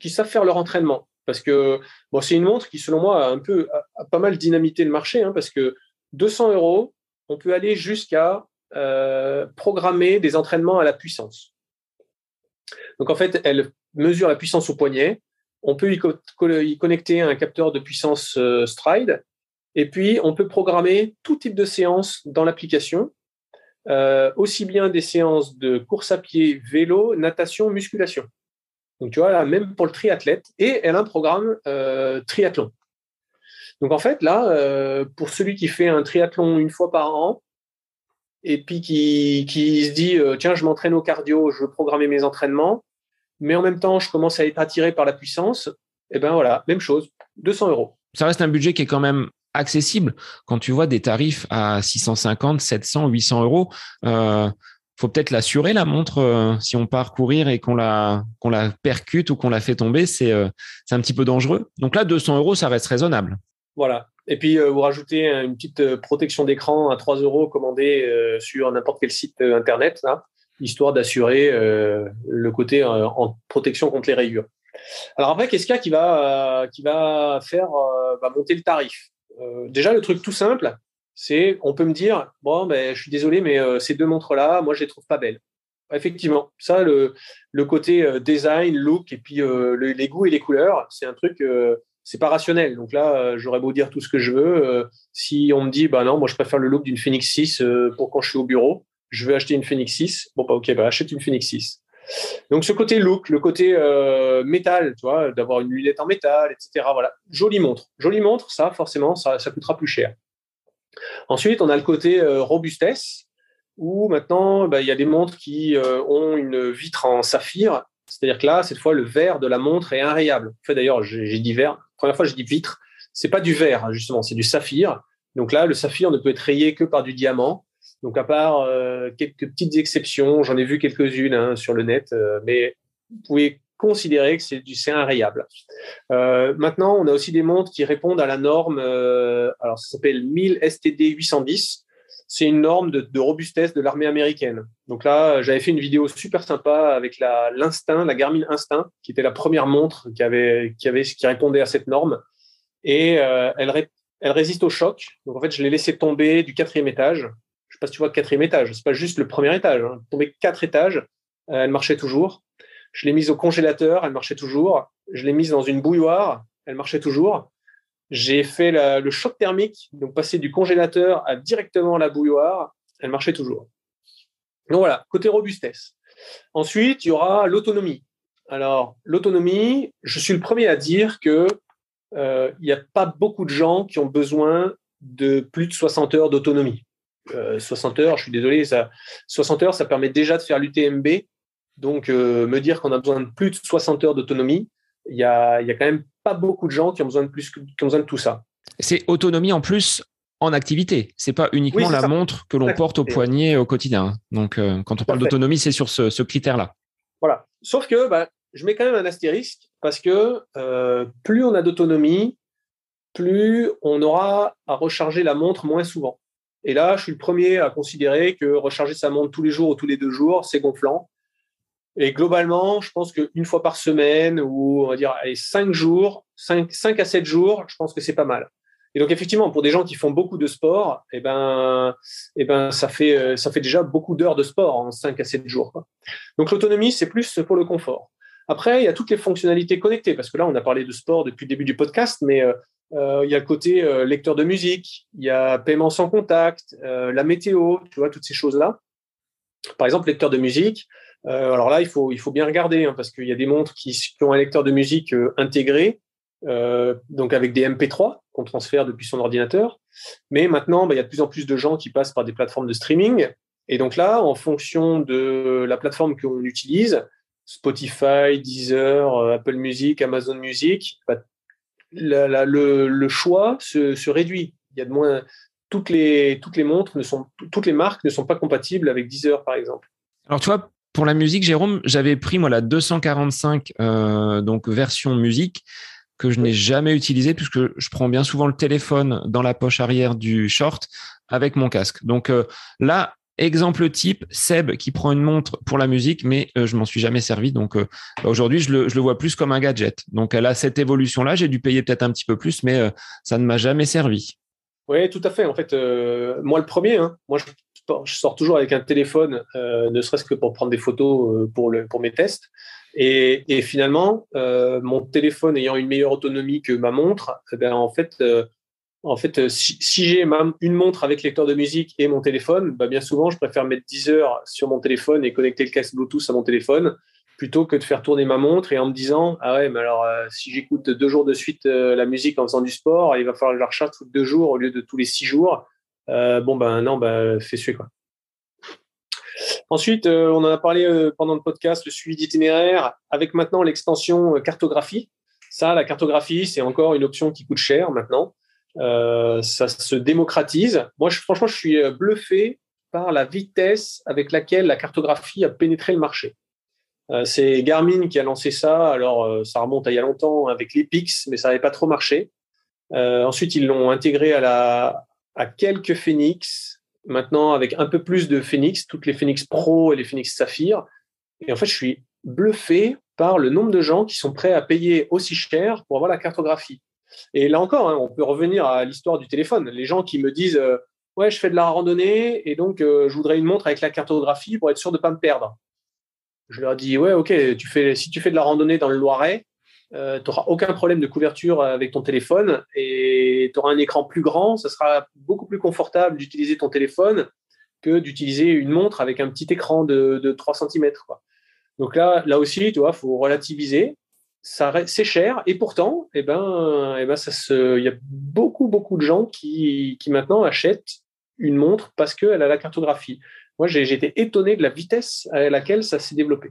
faire leur entraînement. Parce que bon, c'est une montre qui, selon moi, a, un peu, a, pas mal dynamité le marché, hein, parce que 200 euros, on peut aller jusqu'à euh, programmer des entraînements à la puissance. Donc en fait, elle mesure la puissance au poignet. On peut y, y connecter un capteur de puissance Stride. Et puis, on peut programmer tout type de séance dans l'application euh, aussi bien des séances de course à pied, vélo, natation, musculation. Donc tu vois, là, même pour le triathlète, et elle a un programme euh, triathlon. Donc en fait, là, euh, pour celui qui fait un triathlon une fois par an, et puis qui, qui se dit, tiens, je m'entraîne au cardio, je veux programmer mes entraînements, mais en même temps, je commence à être attiré par la puissance, et eh ben voilà, même chose, 200 euros. Ça reste un budget qui est quand même accessible. Quand tu vois des tarifs à 650, 700, 800 euros, euh, faut peut-être l'assurer la montre euh, si on part courir et qu'on la percute ou qu'on la fait tomber, c'est euh, un petit peu dangereux. Donc là, 200 euros, ça reste raisonnable. Voilà. Et puis vous rajoutez une petite protection d'écran à 3 euros commandée sur n'importe quel site internet, histoire d'assurer le côté en protection contre les rayures. Alors après, qu'est-ce qu'il y a qui va qui va faire va monter le tarif? Euh, déjà, le truc tout simple, C'est, on peut me dire, bon, ben, je suis désolé, mais ces deux montres-là, moi, je les trouve pas belles. Effectivement, ça, le, le côté design, look, et puis les goûts et les couleurs, c'est un truc c'est pas rationnel. Donc là, euh, j'aurais beau dire tout ce que je veux. Euh, si on me dit, bah non, moi je préfère le look d'une Phoenix 6 euh, pour quand je suis au bureau, je veux acheter une Phoenix 6. Bon, bah ok, bah achète une Phoenix 6. Donc ce côté look, le côté métal, tu d'avoir une lunette en métal, etc. Voilà, jolie montre. Jolie montre, ça, forcément, ça, coûtera plus cher. Ensuite, on a le côté robustesse, où maintenant, bah, il y a des montres qui ont une vitre en saphir. C'est-à-dire que là, cette fois, le verre de la montre est inrayable. En fait, d'ailleurs, j'ai dit verre, première fois, je dis vitre. C'est pas du verre, hein, justement, c'est du saphir. Donc là, le saphir ne peut être rayé que par du diamant. Donc, à part euh, quelques petites exceptions, j'en ai vu quelques-unes hein, sur le net, euh, mais vous pouvez considérer que c'est du c'est rayable. Euh, maintenant, on a aussi des montres qui répondent à la norme. alors, ça s'appelle 1000 STD 810. C'est une norme de, robustesse de l'armée américaine. Donc là, j'avais fait une vidéo super sympa avec la l'Instinct, la Garmin Instinct, qui était la première montre qui avait qui avait qui répondait à cette norme. Et elle elle résiste au choc. Donc en fait, je l'ai laissé tomber du quatrième étage. Je sais pas si tu vois quatrième étage. C'est pas juste le premier étage. Hein. Tomber quatre étages, euh, elle marchait toujours. Je l'ai mise au congélateur, elle marchait toujours. Je l'ai mise dans une bouilloire, elle marchait toujours. J'ai fait le choc thermique, donc passer du congélateur à directement la bouilloire, elle marchait toujours. Donc voilà, côté robustesse. Ensuite, il y aura l'autonomie. Alors, l'autonomie, je suis le premier à dire que euh, il n'y a pas beaucoup de gens qui ont besoin de plus de 60 heures d'autonomie. 60 euh, heures, je suis désolé, ça, 60 heures, ça permet déjà de faire l'UTMB. Donc, euh, me dire qu'on a besoin de plus de 60 heures d'autonomie, il y a, y a quand même pas beaucoup de gens qui ont besoin de plus, qui ont besoin de tout ça. C'est autonomie en plus en activité. C'est pas uniquement la montre que l'on porte au poignet au quotidien. Donc, euh, quand on parle d'autonomie, c'est sur ce, critère-là. Voilà. Sauf que bah, je mets quand même un astérisque parce que euh, plus on a d'autonomie, plus on aura à recharger la montre moins souvent. Et là, je suis le premier à considérer que recharger sa montre tous les jours ou tous les deux jours, c'est gonflant. Et globalement, je pense qu'une fois par semaine ou on va dire allez, cinq jours, 5, 5 à 7 jours, je pense que c'est pas mal. Et donc effectivement, pour des gens qui font beaucoup de sport, eh ben, eh ben, ça fait euh, ça fait déjà beaucoup d'heures de sport en 5 à 7 jours. Donc l'autonomie, c'est plus pour le confort. Après, il y a toutes les fonctionnalités connectées, parce que là, on a parlé de sport depuis le début du podcast, mais euh, euh il y a le côté euh, lecteur de musique, il y a paiement sans contact, la météo, tu vois, toutes ces choses-là. Par exemple, lecteur de musique. alors là, il faut, bien regarder, hein, parce qu'il y a des montres qui, ont un lecteur de musique intégré, donc avec des MP3 qu'on transfère depuis son ordinateur. Mais maintenant, bah, il y a de plus en plus de gens qui passent par des plateformes de streaming. Et donc là, en fonction de la plateforme qu'on utilise, Spotify, Deezer, euh, Apple Music, Amazon Music, bah, le, choix se, réduit. Il y a de moins toutes les toutes les montres ne sont toutes les marques ne sont pas compatibles avec Deezer par exemple. Alors tu vois, pour la musique, Jérôme, j'avais pris moi la 245 euh, donc version musique que je n'ai jamais utilisé puisque je prends bien souvent le téléphone dans la poche arrière du short avec mon casque. Donc euh, là, exemple type, Seb qui prend une montre pour la musique, mais euh, je m'en suis jamais servi. Donc euh, bah, aujourd'hui, je le, vois plus comme un gadget. Donc elle a cette évolution-là. J'ai dû payer peut-être un petit peu plus, mais ça ne m'a jamais servi. Oui, tout à fait. En fait, moi le premier, hein, moi je, sors toujours avec un téléphone, ne serait-ce que pour prendre des photos pour, mes tests. Et, finalement, euh, mon téléphone ayant une meilleure autonomie que ma montre, eh ben en fait, euh, en fait, si, si j'ai une montre avec lecteur de musique et mon téléphone, bah bien souvent, je préfère mettre 10 heures sur mon téléphone et connecter le casque Bluetooth à mon téléphone plutôt que de faire tourner ma montre et en me disant ah ouais mais alors euh, si j'écoute deux jours de suite euh, la musique en faisant du sport il va falloir que je la recharge tous deux jours au lieu de tous les six jours euh, bon ben non ben fais suer quoi Ensuite, euh, on en a parlé euh, pendant le podcast, le suivi d'itinéraire, avec maintenant l'extension euh, cartographie. Ça, la cartographie, c'est encore une option qui coûte cher maintenant. Ça se démocratise. Moi, franchement, je suis bluffé par la vitesse avec laquelle la cartographie a pénétré le marché. c'est Garmin qui a lancé ça. Alors, ça remonte à il y a longtemps avec les Pix, mais ça n'avait pas trop marché. ensuite, ils l'ont intégré à, la, à quelques Phoenix, maintenant avec un peu plus de Phoenix, toutes les Phoenix Pro et les Phoenix Saphir. Et en fait, je suis bluffé par le nombre de gens qui sont prêts à payer aussi cher pour avoir la cartographie. Et là encore, hein, on peut revenir à l'histoire du téléphone. Les gens qui me disent euh, ouais, je fais de la randonnée et donc je voudrais une montre avec la cartographie pour être sûr de ne pas me perdre. Je leur dis, ouais, ok, tu fais, si tu fais de la randonnée dans le Loiret, tu n'auras aucun problème de couverture avec ton téléphone et tu auras un écran plus grand. Ça sera beaucoup plus confortable d'utiliser ton téléphone que d'utiliser une montre avec un petit écran de, de 3 cm. Donc là, là aussi, tu vois, faut relativiser. C'est cher et pourtant, eh ben, eh ben, ça se, il y a beaucoup, beaucoup de gens qui, maintenant achètent une montre parce qu'elle a la cartographie. Moi, j'ai été étonné de la vitesse à laquelle ça s'est développé.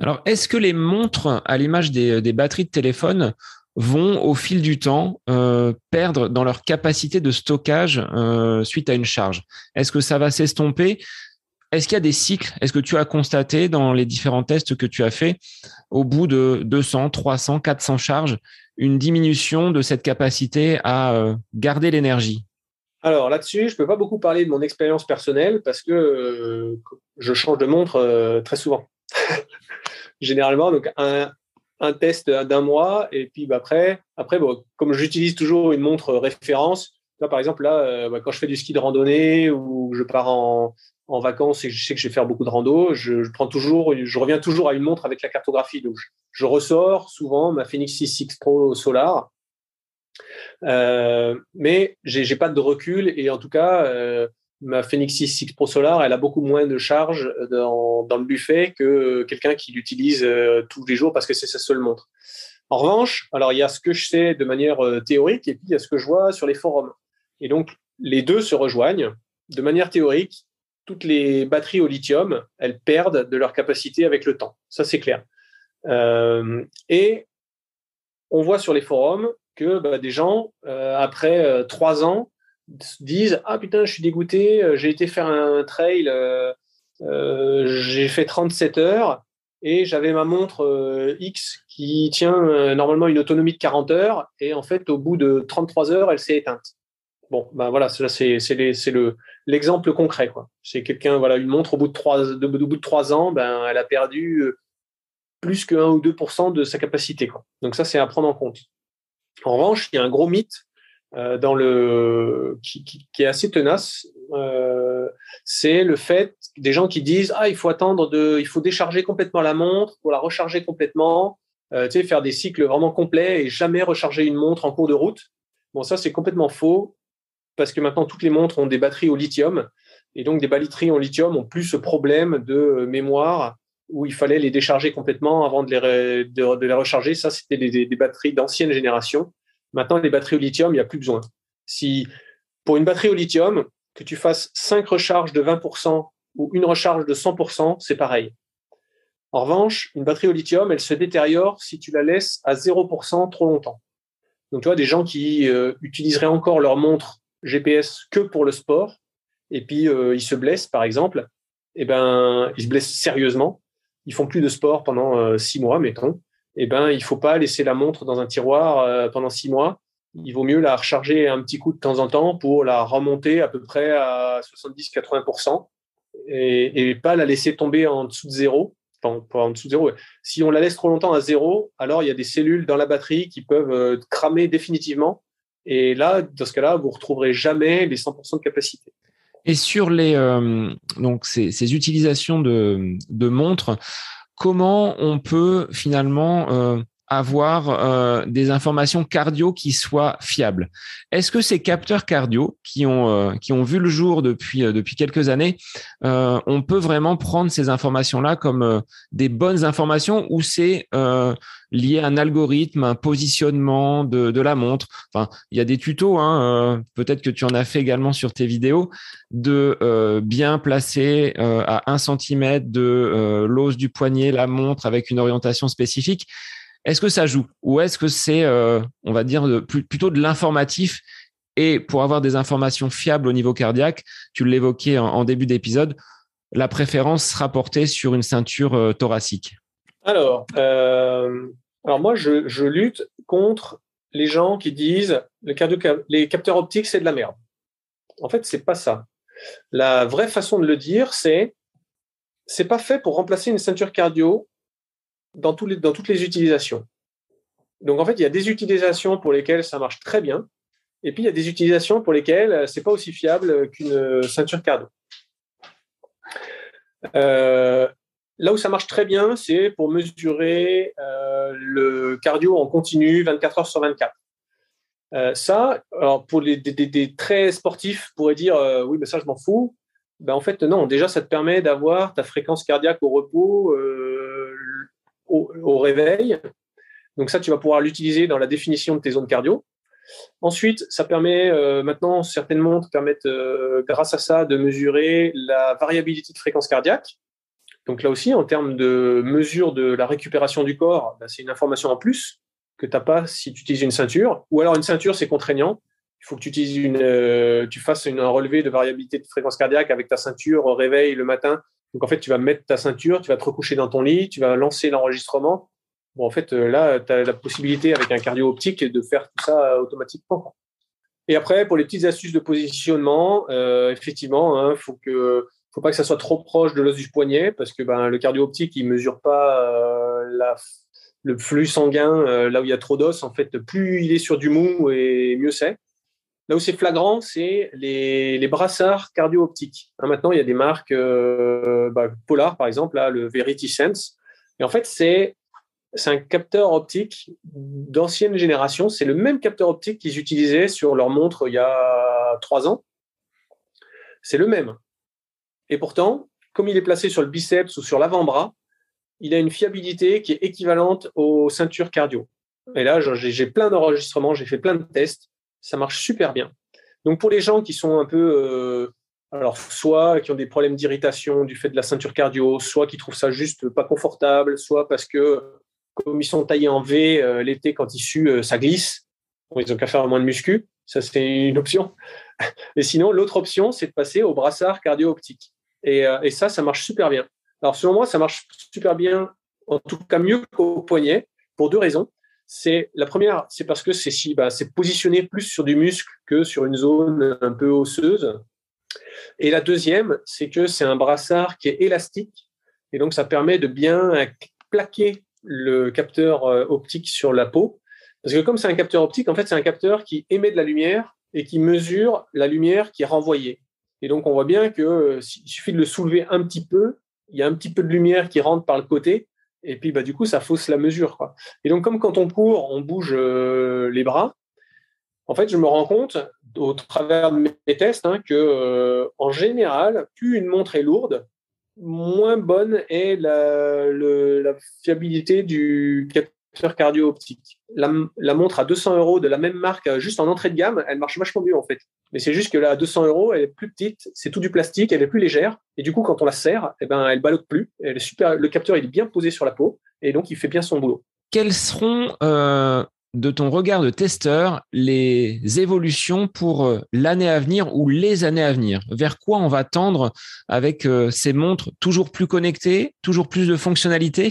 Alors, est-ce que les montres, à l'image des, des, batteries de téléphone, vont au fil du temps euh, perdre dans leur capacité de stockage euh, suite à une charge? Est-ce que ça va s'estomper? Est-ce qu'il y a des cycles? Est-ce que tu as constaté dans les différents tests que tu as fait, au bout de 200, 300, 400 charges, une diminution de cette capacité à euh, garder l'énergie? Alors là-dessus, je ne peux pas beaucoup parler de mon expérience personnelle parce que euh, je change de montre euh, très souvent. Généralement, donc un, test d'un mois et puis bah, après, après comme j'utilise toujours une montre référence, par exemple, là, bah, quand je fais du ski de randonnée ou je pars en, vacances et je sais que je vais faire beaucoup de rando, je, reviens toujours à une montre avec la cartographie. Je, ressors souvent ma Phoenix 6 Pro Solar, euh, mais j'ai pas de recul et en tout cas, euh, ma Phoenix 6 Pro Solar, elle a beaucoup moins de charge dans, le buffet que quelqu'un qui l'utilise euh, tous les jours parce que c'est sa seule montre. En revanche, alors il y a ce que je sais de manière théorique et puis il y a ce que je vois sur les forums. Et donc, les deux se rejoignent. De manière théorique, toutes les batteries au lithium, elles perdent de leur capacité avec le temps. Ça, c'est clair. Euh, et on voit sur les forums que bah, des gens, euh, après euh, trois ans, disent Ah putain, je suis dégoûté, j'ai été faire un trail, j'ai fait 37 heures et j'avais ma montre X qui tient normalement une autonomie de 40 heures et en fait, au bout de 33 heures, elle s'est éteinte. Bon, ben voilà, c'est le l'exemple concret. quoi. C'est quelqu'un, voilà, une montre au bout de trois, de, bout de trois ans, ben, elle a perdu euh, plus que 1 ou 2% de sa capacité. Quoi. Donc ça, c'est à prendre en compte. En revanche, il y a un gros mythe euh, dans le qui, est assez tenace. Euh, c'est le fait des gens qui disent ah il faut attendre de, il faut décharger complètement la montre pour la recharger complètement. tu sais, faire des cycles vraiment complets et jamais recharger une montre en cours de route. Bon, ça, c'est complètement faux parce que maintenant toutes les montres ont des batteries au lithium. Et donc des batteries au lithium ont plus ce problème de mémoire où il fallait les décharger complètement avant de les, de, les recharger. Ça, c'était des, batteries d'ancienne génération. Maintenant, les batteries au lithium, il n'y a plus besoin. Si pour une batterie au lithium, que tu fasses 5 recharges de 20% ou une recharge de 100%, c'est pareil. En revanche, une batterie au lithium, elle se détériore si tu la laisses à 0% trop longtemps. Donc, tu vois, des gens qui euh, utiliseraient encore leur montre GPS que pour le sport, et puis euh, ils se blessent, par exemple, et eh ben, ils se blessent sérieusement, ils font plus de sport pendant euh, six mois, mettons, et eh ben, il faut pas laisser la montre dans un tiroir euh, pendant six mois. Il vaut mieux la recharger un petit coup de temps en temps pour la remonter à peu près à 70-80% et, pas la laisser tomber en dessous de zéro. En dessous de zéro. Si on la laisse trop longtemps à zéro, alors il y a des cellules dans la batterie qui peuvent cramer définitivement et là, dans ce cas-là, vous retrouverez jamais les 100% de capacité. Et sur les euh, donc ces, utilisations de, de, montres, comment on peut finalement euh, avoir euh, des informations cardio qui soient fiables. Est-ce que ces capteurs cardio qui ont euh, qui ont vu le jour depuis euh, depuis quelques années, on peut vraiment prendre ces informations-là comme des bonnes informations ou c'est lié à un algorithme, un positionnement de, de la montre? Enfin, il y a des tutos, hein, peut-être que tu en as fait également sur tes vidéos, de bien placer à un centimètre de l'os du poignet la montre avec une orientation spécifique. Est-ce que ça joue ou est-ce que c'est, euh, on va dire, plutôt de l'informatif et pour avoir des informations fiables au niveau cardiaque, tu l'évoquais en, début d'épisode, la préférence sera portée sur une ceinture euh, thoracique? Alors, euh, alors, moi, je, lutte contre les gens qui disent les capteurs optiques, c'est de la merde. En fait, c'est pas ça. La vraie façon de le dire, c'est c'est pas fait pour remplacer une ceinture cardio dans, toutes les utilisations. Donc en fait, il y a des utilisations pour lesquelles ça marche très bien, Et puis, il y a des utilisations pour lesquelles ce n'est pas aussi fiable qu'une ceinture cardio. Euh, là où ça marche très bien, c'est pour mesurer euh, le cardio en continu 24 heures sur 24. Euh, ça, alors pour les, des, très sportifs, pourraient dire oui, mais ça, je m'en fous. Ben, en fait, non. Déjà, ça te permet d'avoir ta fréquence cardiaque au repos, au, réveil. Donc ça, tu vas pouvoir l'utiliser dans la définition de tes zones cardio. Ensuite, ça permet, euh, maintenant, certaines montres permettent, euh, grâce à ça, de mesurer la variabilité de fréquence cardiaque. Donc là aussi, en termes de mesure de la récupération du corps, bah, c'est une information en plus que tu n'as pas si tu utilises une ceinture. Ou alors une ceinture, c'est contraignant. Il faut que tu, utilises une, euh, tu fasses une, un relevé de variabilité de fréquence cardiaque avec ta ceinture au réveil le matin. Donc en fait, tu vas mettre ta ceinture, tu vas te recoucher dans ton lit, tu vas lancer l'enregistrement Bon, en fait, euh, là, tu as la possibilité avec un cardio optique de faire tout ça euh, automatiquement. Et après, pour les petites astuces de positionnement, euh, effectivement, il hein, faut pas que ça soit trop proche de l'os du poignet parce que ben, le cardio optique, il mesure pas le flux sanguin là où il y a trop d'os. En fait, plus il est sur du mou et mieux c'est. Là où c'est flagrant, c'est les, brassards cardio-optiques. Hein, maintenant, il y a des marques, bah, Polar par exemple, là, le Verity Sense. Et en fait, c'est un capteur optique d'ancienne génération. C'est le même capteur optique qu'ils utilisaient sur leur montre il y a trois ans. C'est le même. Et pourtant, comme il est placé sur le biceps ou sur l'avant-bras, il a une fiabilité qui est équivalente aux ceintures cardio. Et là, j'ai plein d'enregistrements, j'ai fait plein de tests. Ça marche super bien. Donc, pour les gens qui sont un peu euh, alors, soit qui ont des problèmes d'irritation du fait de la ceinture cardio, soit qui trouvent ça juste pas confortable, soit parce que comme ils sont taillés en V, euh, l'été, quand ils suent, euh, ça glisse. ils n'ont qu'à faire moins de muscu. Ça, c'est une option. Et sinon, l'autre option, c'est de passer au brassard cardio-optique. Et, et, ça, ça marche super bien. Alors, selon moi, ça marche super bien, en tout cas mieux qu'au poignet, pour deux raisons. C'est la première, c'est parce que c'est si, bah, positionné plus sur du muscle que sur une zone un peu osseuse. Et la deuxième, c'est que c'est un brassard qui est élastique, et donc ça permet de bien plaquer le capteur euh, optique sur la peau. Parce que comme c'est un capteur optique, en fait, c'est un capteur qui émet de la lumière et qui mesure la lumière qui est renvoyée. Et donc, on voit bien qu'il euh, suffit de le soulever un petit peu, il y a un petit peu de lumière qui rentre par le côté, et puis bah, du coup, ça fausse la mesure. Et donc, comme quand on court, on bouge euh, les bras, en fait, je me rends compte au travers de mes tests hein, que, en général, plus une montre est lourde, moins bonne est la, fiabilité du capteur cardio-optique. La, montre à 200 euros de la même marque, euh, juste en entrée de gamme, elle marche vachement mieux en fait. Mais c'est juste que là, à 200 euros, elle est plus petite, c'est tout du plastique, elle est plus légère. Et du coup, quand on la serre, eh ben, elle ballotte plus. Elle est super, le capteur il est bien posé sur la peau et donc il fait bien son boulot. Quels seront euh, de ton regard de testeur les évolutions pour euh, l'année à venir ou les années à venir? Vers quoi on va tendre avec ces montres toujours plus connectées, toujours plus de fonctionnalités?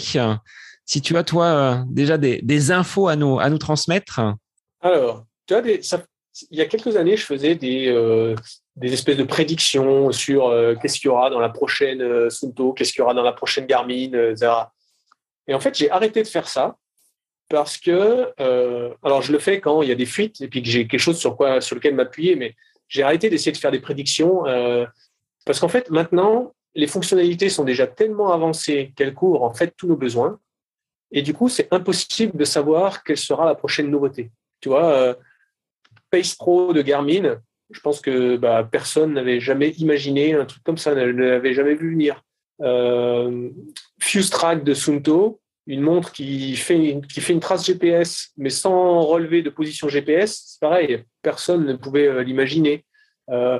Si tu as, toi, euh, déjà des, infos à nous, à nous transmettre. Alors, tu vois, il y a quelques années, je faisais des, des espèces de prédictions sur qu'est-ce qu'il y aura dans la prochaine Sunto, qu'est-ce qu'il y aura dans la prochaine Garmin, etc. Et en fait, j'ai arrêté de faire ça parce que, euh, alors je le fais quand il y a des fuites et puis que j'ai quelque chose sur, quoi, sur lequel m'appuyer, mais j'ai arrêté d'essayer de faire des prédictions euh, parce qu'en fait, maintenant, les fonctionnalités sont déjà tellement avancées qu'elles couvrent en fait tous nos besoins. Et du coup, c'est impossible de savoir quelle sera la prochaine nouveauté. Tu vois, euh, Pace Pro de Garmin, je pense que bah, personne n'avait jamais imaginé un truc comme ça, ne l'avait jamais vu venir. Euh, Fuse Track de Sunto, une montre qui fait une, qui fait une trace GPS, mais sans relever de position GPS, c'est pareil, personne ne pouvait euh, l'imaginer. Euh,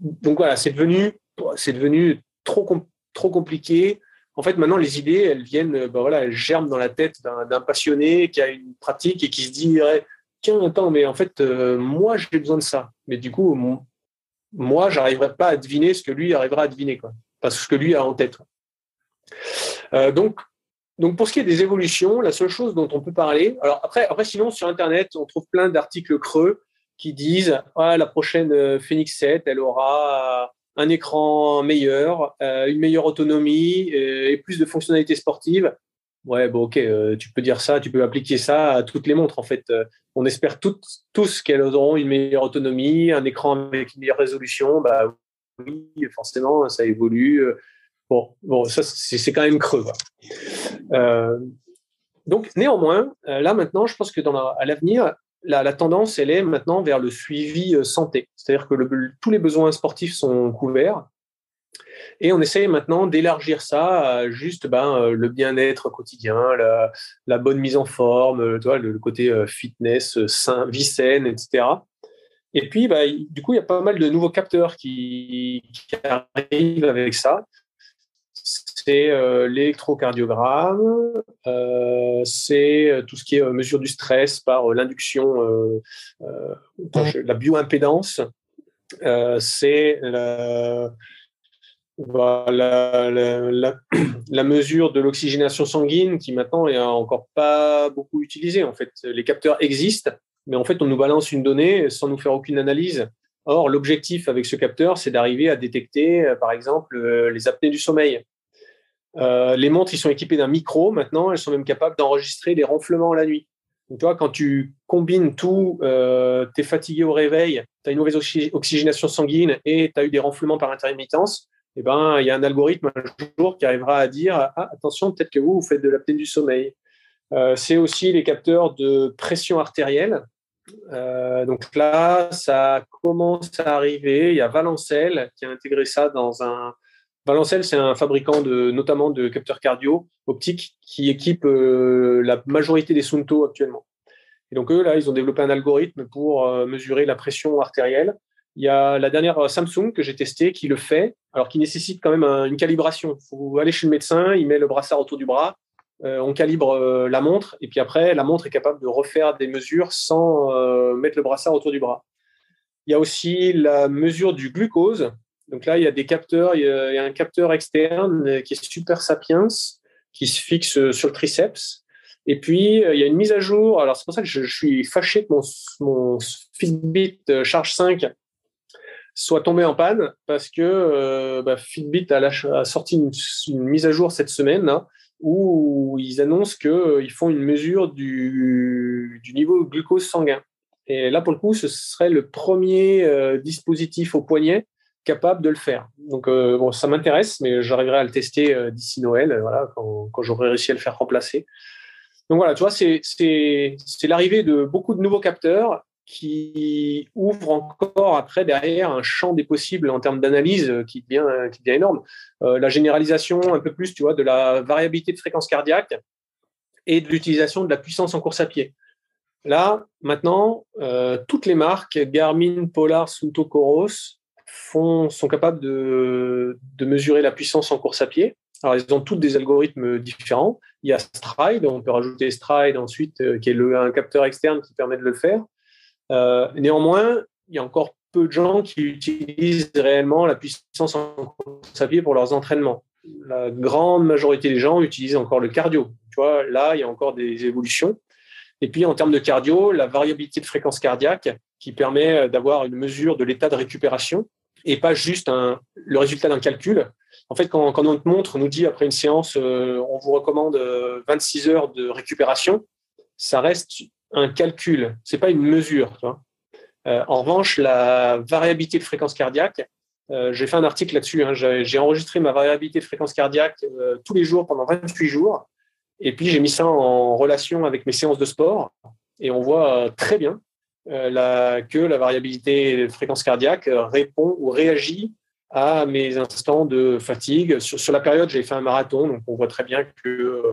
donc voilà, c'est devenu, devenu trop, trop compliqué. En fait, maintenant, les idées, elles viennent, ben voilà, elles germent dans la tête d'un passionné qui a une pratique et qui se dit, tiens, attends, mais en fait, moi, j'ai besoin de ça. Mais du coup, moi, j'arriverai pas à deviner ce que lui arrivera à deviner, quoi, parce que ce que lui a en tête. Euh, donc, pour ce qui est des évolutions, la seule chose dont on peut parler, alors après, après sinon, sur Internet, on trouve plein d'articles creux qui disent ah, la prochaine euh, Phoenix 7, elle aura un écran meilleur, euh, une meilleure autonomie euh, et plus de fonctionnalités sportives. Ouais, bon, ok, tu peux dire ça, tu peux appliquer ça à toutes les montres. En fait, on espère tous qu'elles auront une meilleure autonomie, un écran avec une meilleure résolution. Bah oui, forcément, ça évolue. Bon, bon ça, c'est quand même creux. donc, néanmoins, là maintenant, je pense que dans à l'avenir, la, tendance, elle est maintenant vers le suivi euh, santé. C'est-à-dire que tous les besoins sportifs sont couverts. Et on essaye maintenant d'élargir ça à juste ben, euh, le bien-être quotidien, la, bonne mise en forme, euh, le, côté fitness, sain, vie saine, etc. Et puis, bah, du coup, il y a pas mal de nouveaux capteurs qui arrivent avec ça c'est euh, l'électrocardiogramme, euh, c'est euh, tout ce qui est mesure du stress par l'induction, la bioimpédance, c'est la, la, mesure de l'oxygénation sanguine qui maintenant est encore pas beaucoup utilisée. En fait, les capteurs existent, mais en fait, on nous balance une donnée sans nous faire aucune analyse. Or, l'objectif avec ce capteur, c'est d'arriver à détecter, par exemple, les apnées du sommeil. Euh, les montres, ils sont équipées d'un micro maintenant, elles sont même capables d'enregistrer les ronflements la nuit. Donc, tu vois, quand tu combines tout, euh, tu es fatigué au réveil, tu as une mauvaise oxygénation sanguine et tu as eu des ronflements par intermittence, eh ben, il y a un algorithme un jour qui arrivera à dire ah, attention, peut-être que vous, vous faites de l'apnée du sommeil. Euh, c'est aussi les capteurs de pression artérielle. donc là, ça commence à arriver. Il y a Valencel qui a intégré ça dans un, Valencel, c'est un fabricant de, notamment de capteurs cardio optiques qui équipe euh, la majorité des Sunto actuellement. Et donc eux, là, ils ont développé un algorithme pour euh, mesurer la pression artérielle. Il y a la dernière Samsung que j'ai testée qui le fait, alors qui nécessite quand même une calibration. Il faut aller chez le médecin, il met le brassard autour du bras, euh, on calibre la montre, et puis après, la montre est capable de refaire des mesures sans mettre le brassard autour du bras. Il y a aussi la mesure du glucose, donc là, il y a des capteurs. Il y a, un capteur externe euh, qui est Super Sapiens, qui se fixe euh, sur le triceps. Et puis, euh, il y a une mise à jour. Alors, c'est pour ça que je, suis fâché que mon, Fitbit Charge 5 soit tombé en panne parce que bah, Fitbit a, sorti une, mise à jour cette semaine où ils annoncent qu'ils font une mesure du, du, niveau glucose sanguin. Et là, pour le coup, ce serait le premier dispositif au poignet capable de le faire. Donc, euh, bon, ça m'intéresse, mais j'arriverai à le tester euh, d'ici Noël, euh, voilà, quand, quand j'aurai réussi à le faire remplacer. Donc voilà, tu vois, c'est l'arrivée de beaucoup de nouveaux capteurs qui ouvrent encore après derrière un champ des possibles en termes d'analyse qui devient qui énorme. la généralisation un peu plus, tu vois, de la variabilité de fréquence cardiaque et de l'utilisation de la puissance en course à pied. Là, maintenant, toutes les marques, Garmin, Polar, Sunto, Coros, sont capables de, de, mesurer la puissance en course à pied. Alors, ils ont tous des algorithmes différents. Il y a Stride, on peut rajouter Stride ensuite, euh, qui est le, un capteur externe qui permet de le faire. Euh, néanmoins, il y a encore peu de gens qui utilisent réellement la puissance en course à pied pour leurs entraînements. La grande majorité des gens utilisent encore le cardio. Tu vois, là, il y a encore des évolutions. Et puis, en termes de cardio, la variabilité de fréquence cardiaque qui permet d'avoir une mesure de l'état de récupération et pas juste un, le résultat d'un calcul. En fait, quand, quand, notre montre nous dit après une séance, euh, on vous recommande 26 euh, heures de récupération, ça reste un calcul, c'est pas une mesure. Euh, en revanche, la variabilité de fréquence cardiaque, j'ai fait un article là-dessus. Hein, j'ai enregistré ma variabilité de fréquence cardiaque tous les jours pendant 28 jours, et puis j'ai mis ça en relation avec mes séances de sport, et on voit très bien la, que la variabilité fréquence cardiaque répond ou réagit à mes instants de fatigue. Sur, la période, j'ai fait un marathon, donc on voit très bien que euh,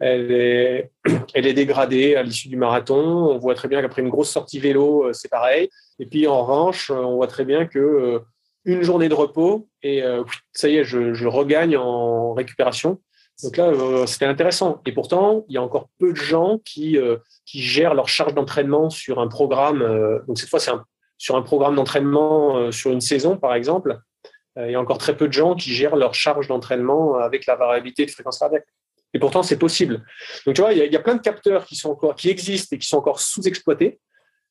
elle, est, elle est dégradée à l'issue du marathon. On voit très bien qu'après une grosse sortie vélo, euh, c'est pareil. Et puis en revanche, on voit très bien que une journée de repos et ça y est, je regagne en récupération. Donc là, euh, c'était intéressant. Et pourtant, il y a encore peu de gens qui, euh, qui gèrent leur charge d'entraînement sur un programme. Euh, donc cette fois, c'est sur un programme d'entraînement sur une saison, par exemple. il y a encore très peu de gens qui gèrent leur charge d'entraînement avec la variabilité de fréquence cardiaque. Et pourtant, c'est possible. Donc tu vois, il y, a, plein de capteurs qui sont encore, qui existent et qui sont encore sous-exploités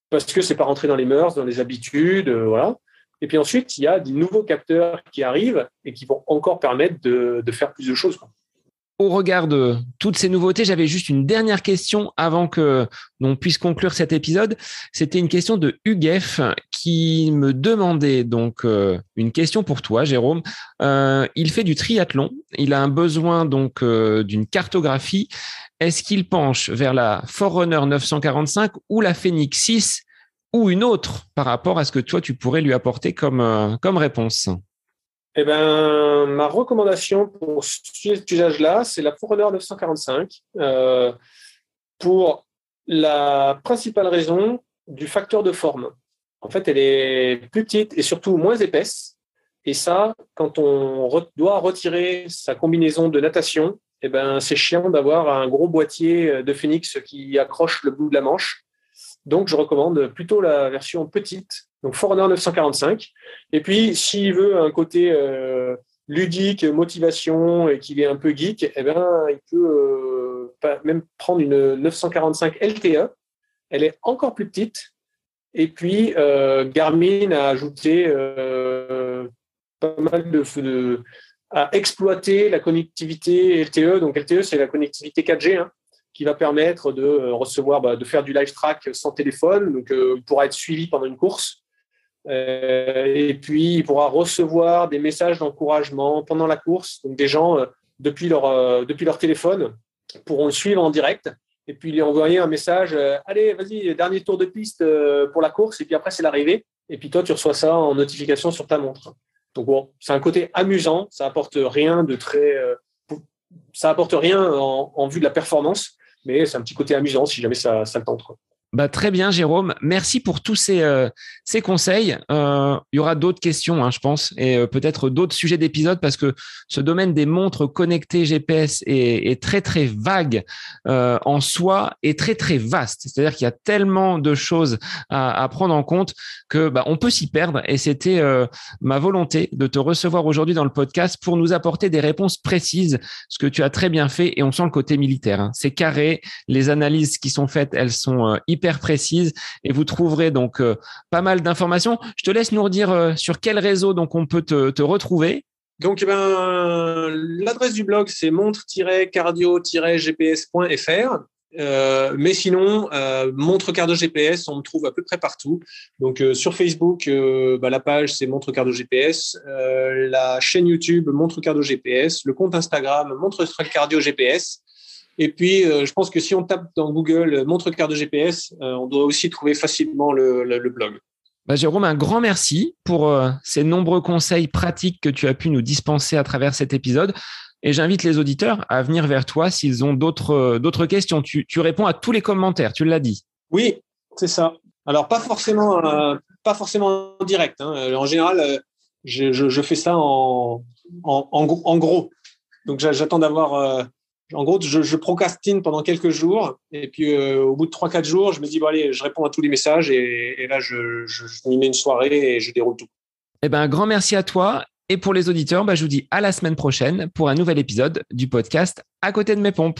parce que c'est pas rentré dans les mœurs, dans les habitudes, voilà. Et puis ensuite, il y a des nouveaux capteurs qui arrivent et qui vont encore permettre de, faire plus de choses. Au regard de toutes ces nouveautés, j'avais juste une dernière question avant que l'on puisse conclure cet épisode. C'était une question de Huguef qui me demandait donc euh, une question pour toi, Jérôme. Euh, il fait du triathlon. Il a un besoin donc euh, d'une cartographie. Est-ce qu'il penche vers la Forerunner 945 ou la Phoenix 6 ou une autre par rapport à ce que toi tu pourrais lui apporter comme, comme réponse? Eh ben, ma recommandation pour cet usage-là, c'est la Forerunner 945 euh, pour la principale raison du facteur de forme. En fait, elle est plus petite et surtout moins épaisse. Et ça, quand on doit retirer sa combinaison de natation, eh ben, c'est chiant d'avoir un gros boîtier de Phoenix qui accroche le bout de la manche. Donc, je recommande plutôt la version petite donc Forerunner 945. Et puis, s'il veut un côté euh, ludique, motivation et qu'il est un peu geek, eh ben, il peut euh, même prendre une 945 LTE. Elle est encore plus petite. Et puis, euh, Garmin a ajouté pas mal de, de, à exploiter la connectivité LTE. Donc, LTE, c'est la connectivité 4G. Hein, qui va permettre de recevoir, bah, de faire du live track sans téléphone. Donc, il pourra être suivi pendant une course. Euh, et puis, il pourra recevoir des messages d'encouragement pendant la course. Donc, des gens, euh, depuis, leur, euh, depuis leur téléphone, pourront le suivre en direct et puis lui envoyer un message Allez, vas-y, dernier tour de piste pour la course. Et puis après, c'est l'arrivée. Et puis toi, tu reçois ça en notification sur ta montre. Donc, bon, c'est un côté amusant. Ça apporte rien de très. ça apporte rien en, vue de la performance, mais c'est un petit côté amusant si jamais ça, ça le tente. Bah, très bien, Jérôme. Merci pour tous ces, euh, ces conseils. Euh, il y aura d'autres questions, hein, je pense, et euh, peut-être d'autres sujets d'épisode parce que ce domaine des montres connectées GPS est, est très, très vague en soi et très, très vaste. C'est-à-dire qu'il y a tellement de choses à, à prendre en compte que bah, on peut s'y perdre. Et c'était ma volonté de te recevoir aujourd'hui dans le podcast pour nous apporter des réponses précises, ce que tu as très bien fait. Et on sent le côté militaire. Hein. C'est carré. Les analyses qui sont faites, elles sont hyper hyper précise et vous trouverez donc euh, pas mal d'informations. Je te laisse nous redire euh, sur quel réseau donc on peut te, retrouver. Donc, eh ben, l'adresse du blog, c'est montre-cardio-gps.fr. Euh, mais sinon, Montre Cardio GPS, on me trouve à peu près partout. Donc sur Facebook, bah, la page c'est Montre Cardio GPS, la chaîne YouTube Montre Cardio GPS, le compte Instagram Montre Cardio GPS. Et puis, euh, je pense que si on tape dans Google euh, montre carte de GPS, euh, on doit aussi trouver facilement le, blog. Bah, Jérôme, un grand merci pour ces nombreux conseils pratiques que tu as pu nous dispenser à travers cet épisode. Et j'invite les auditeurs à venir vers toi s'ils ont d'autres questions. Tu, réponds à tous les commentaires, tu l'as dit. Oui, c'est ça. Alors, pas forcément, pas forcément en direct. Hein. En général, je, fais ça en, en gros. Donc, j'attends d'avoir en gros, je, procrastine pendant quelques jours et puis euh, au bout de 3-4 jours, je me dis, bon, allez, je réponds à tous les messages et, là, je, m'y mets une soirée et je déroule tout. Eh ben, un grand merci à toi. Et pour les auditeurs, bah, je vous dis à la semaine prochaine pour un nouvel épisode du podcast À côté de mes pompes.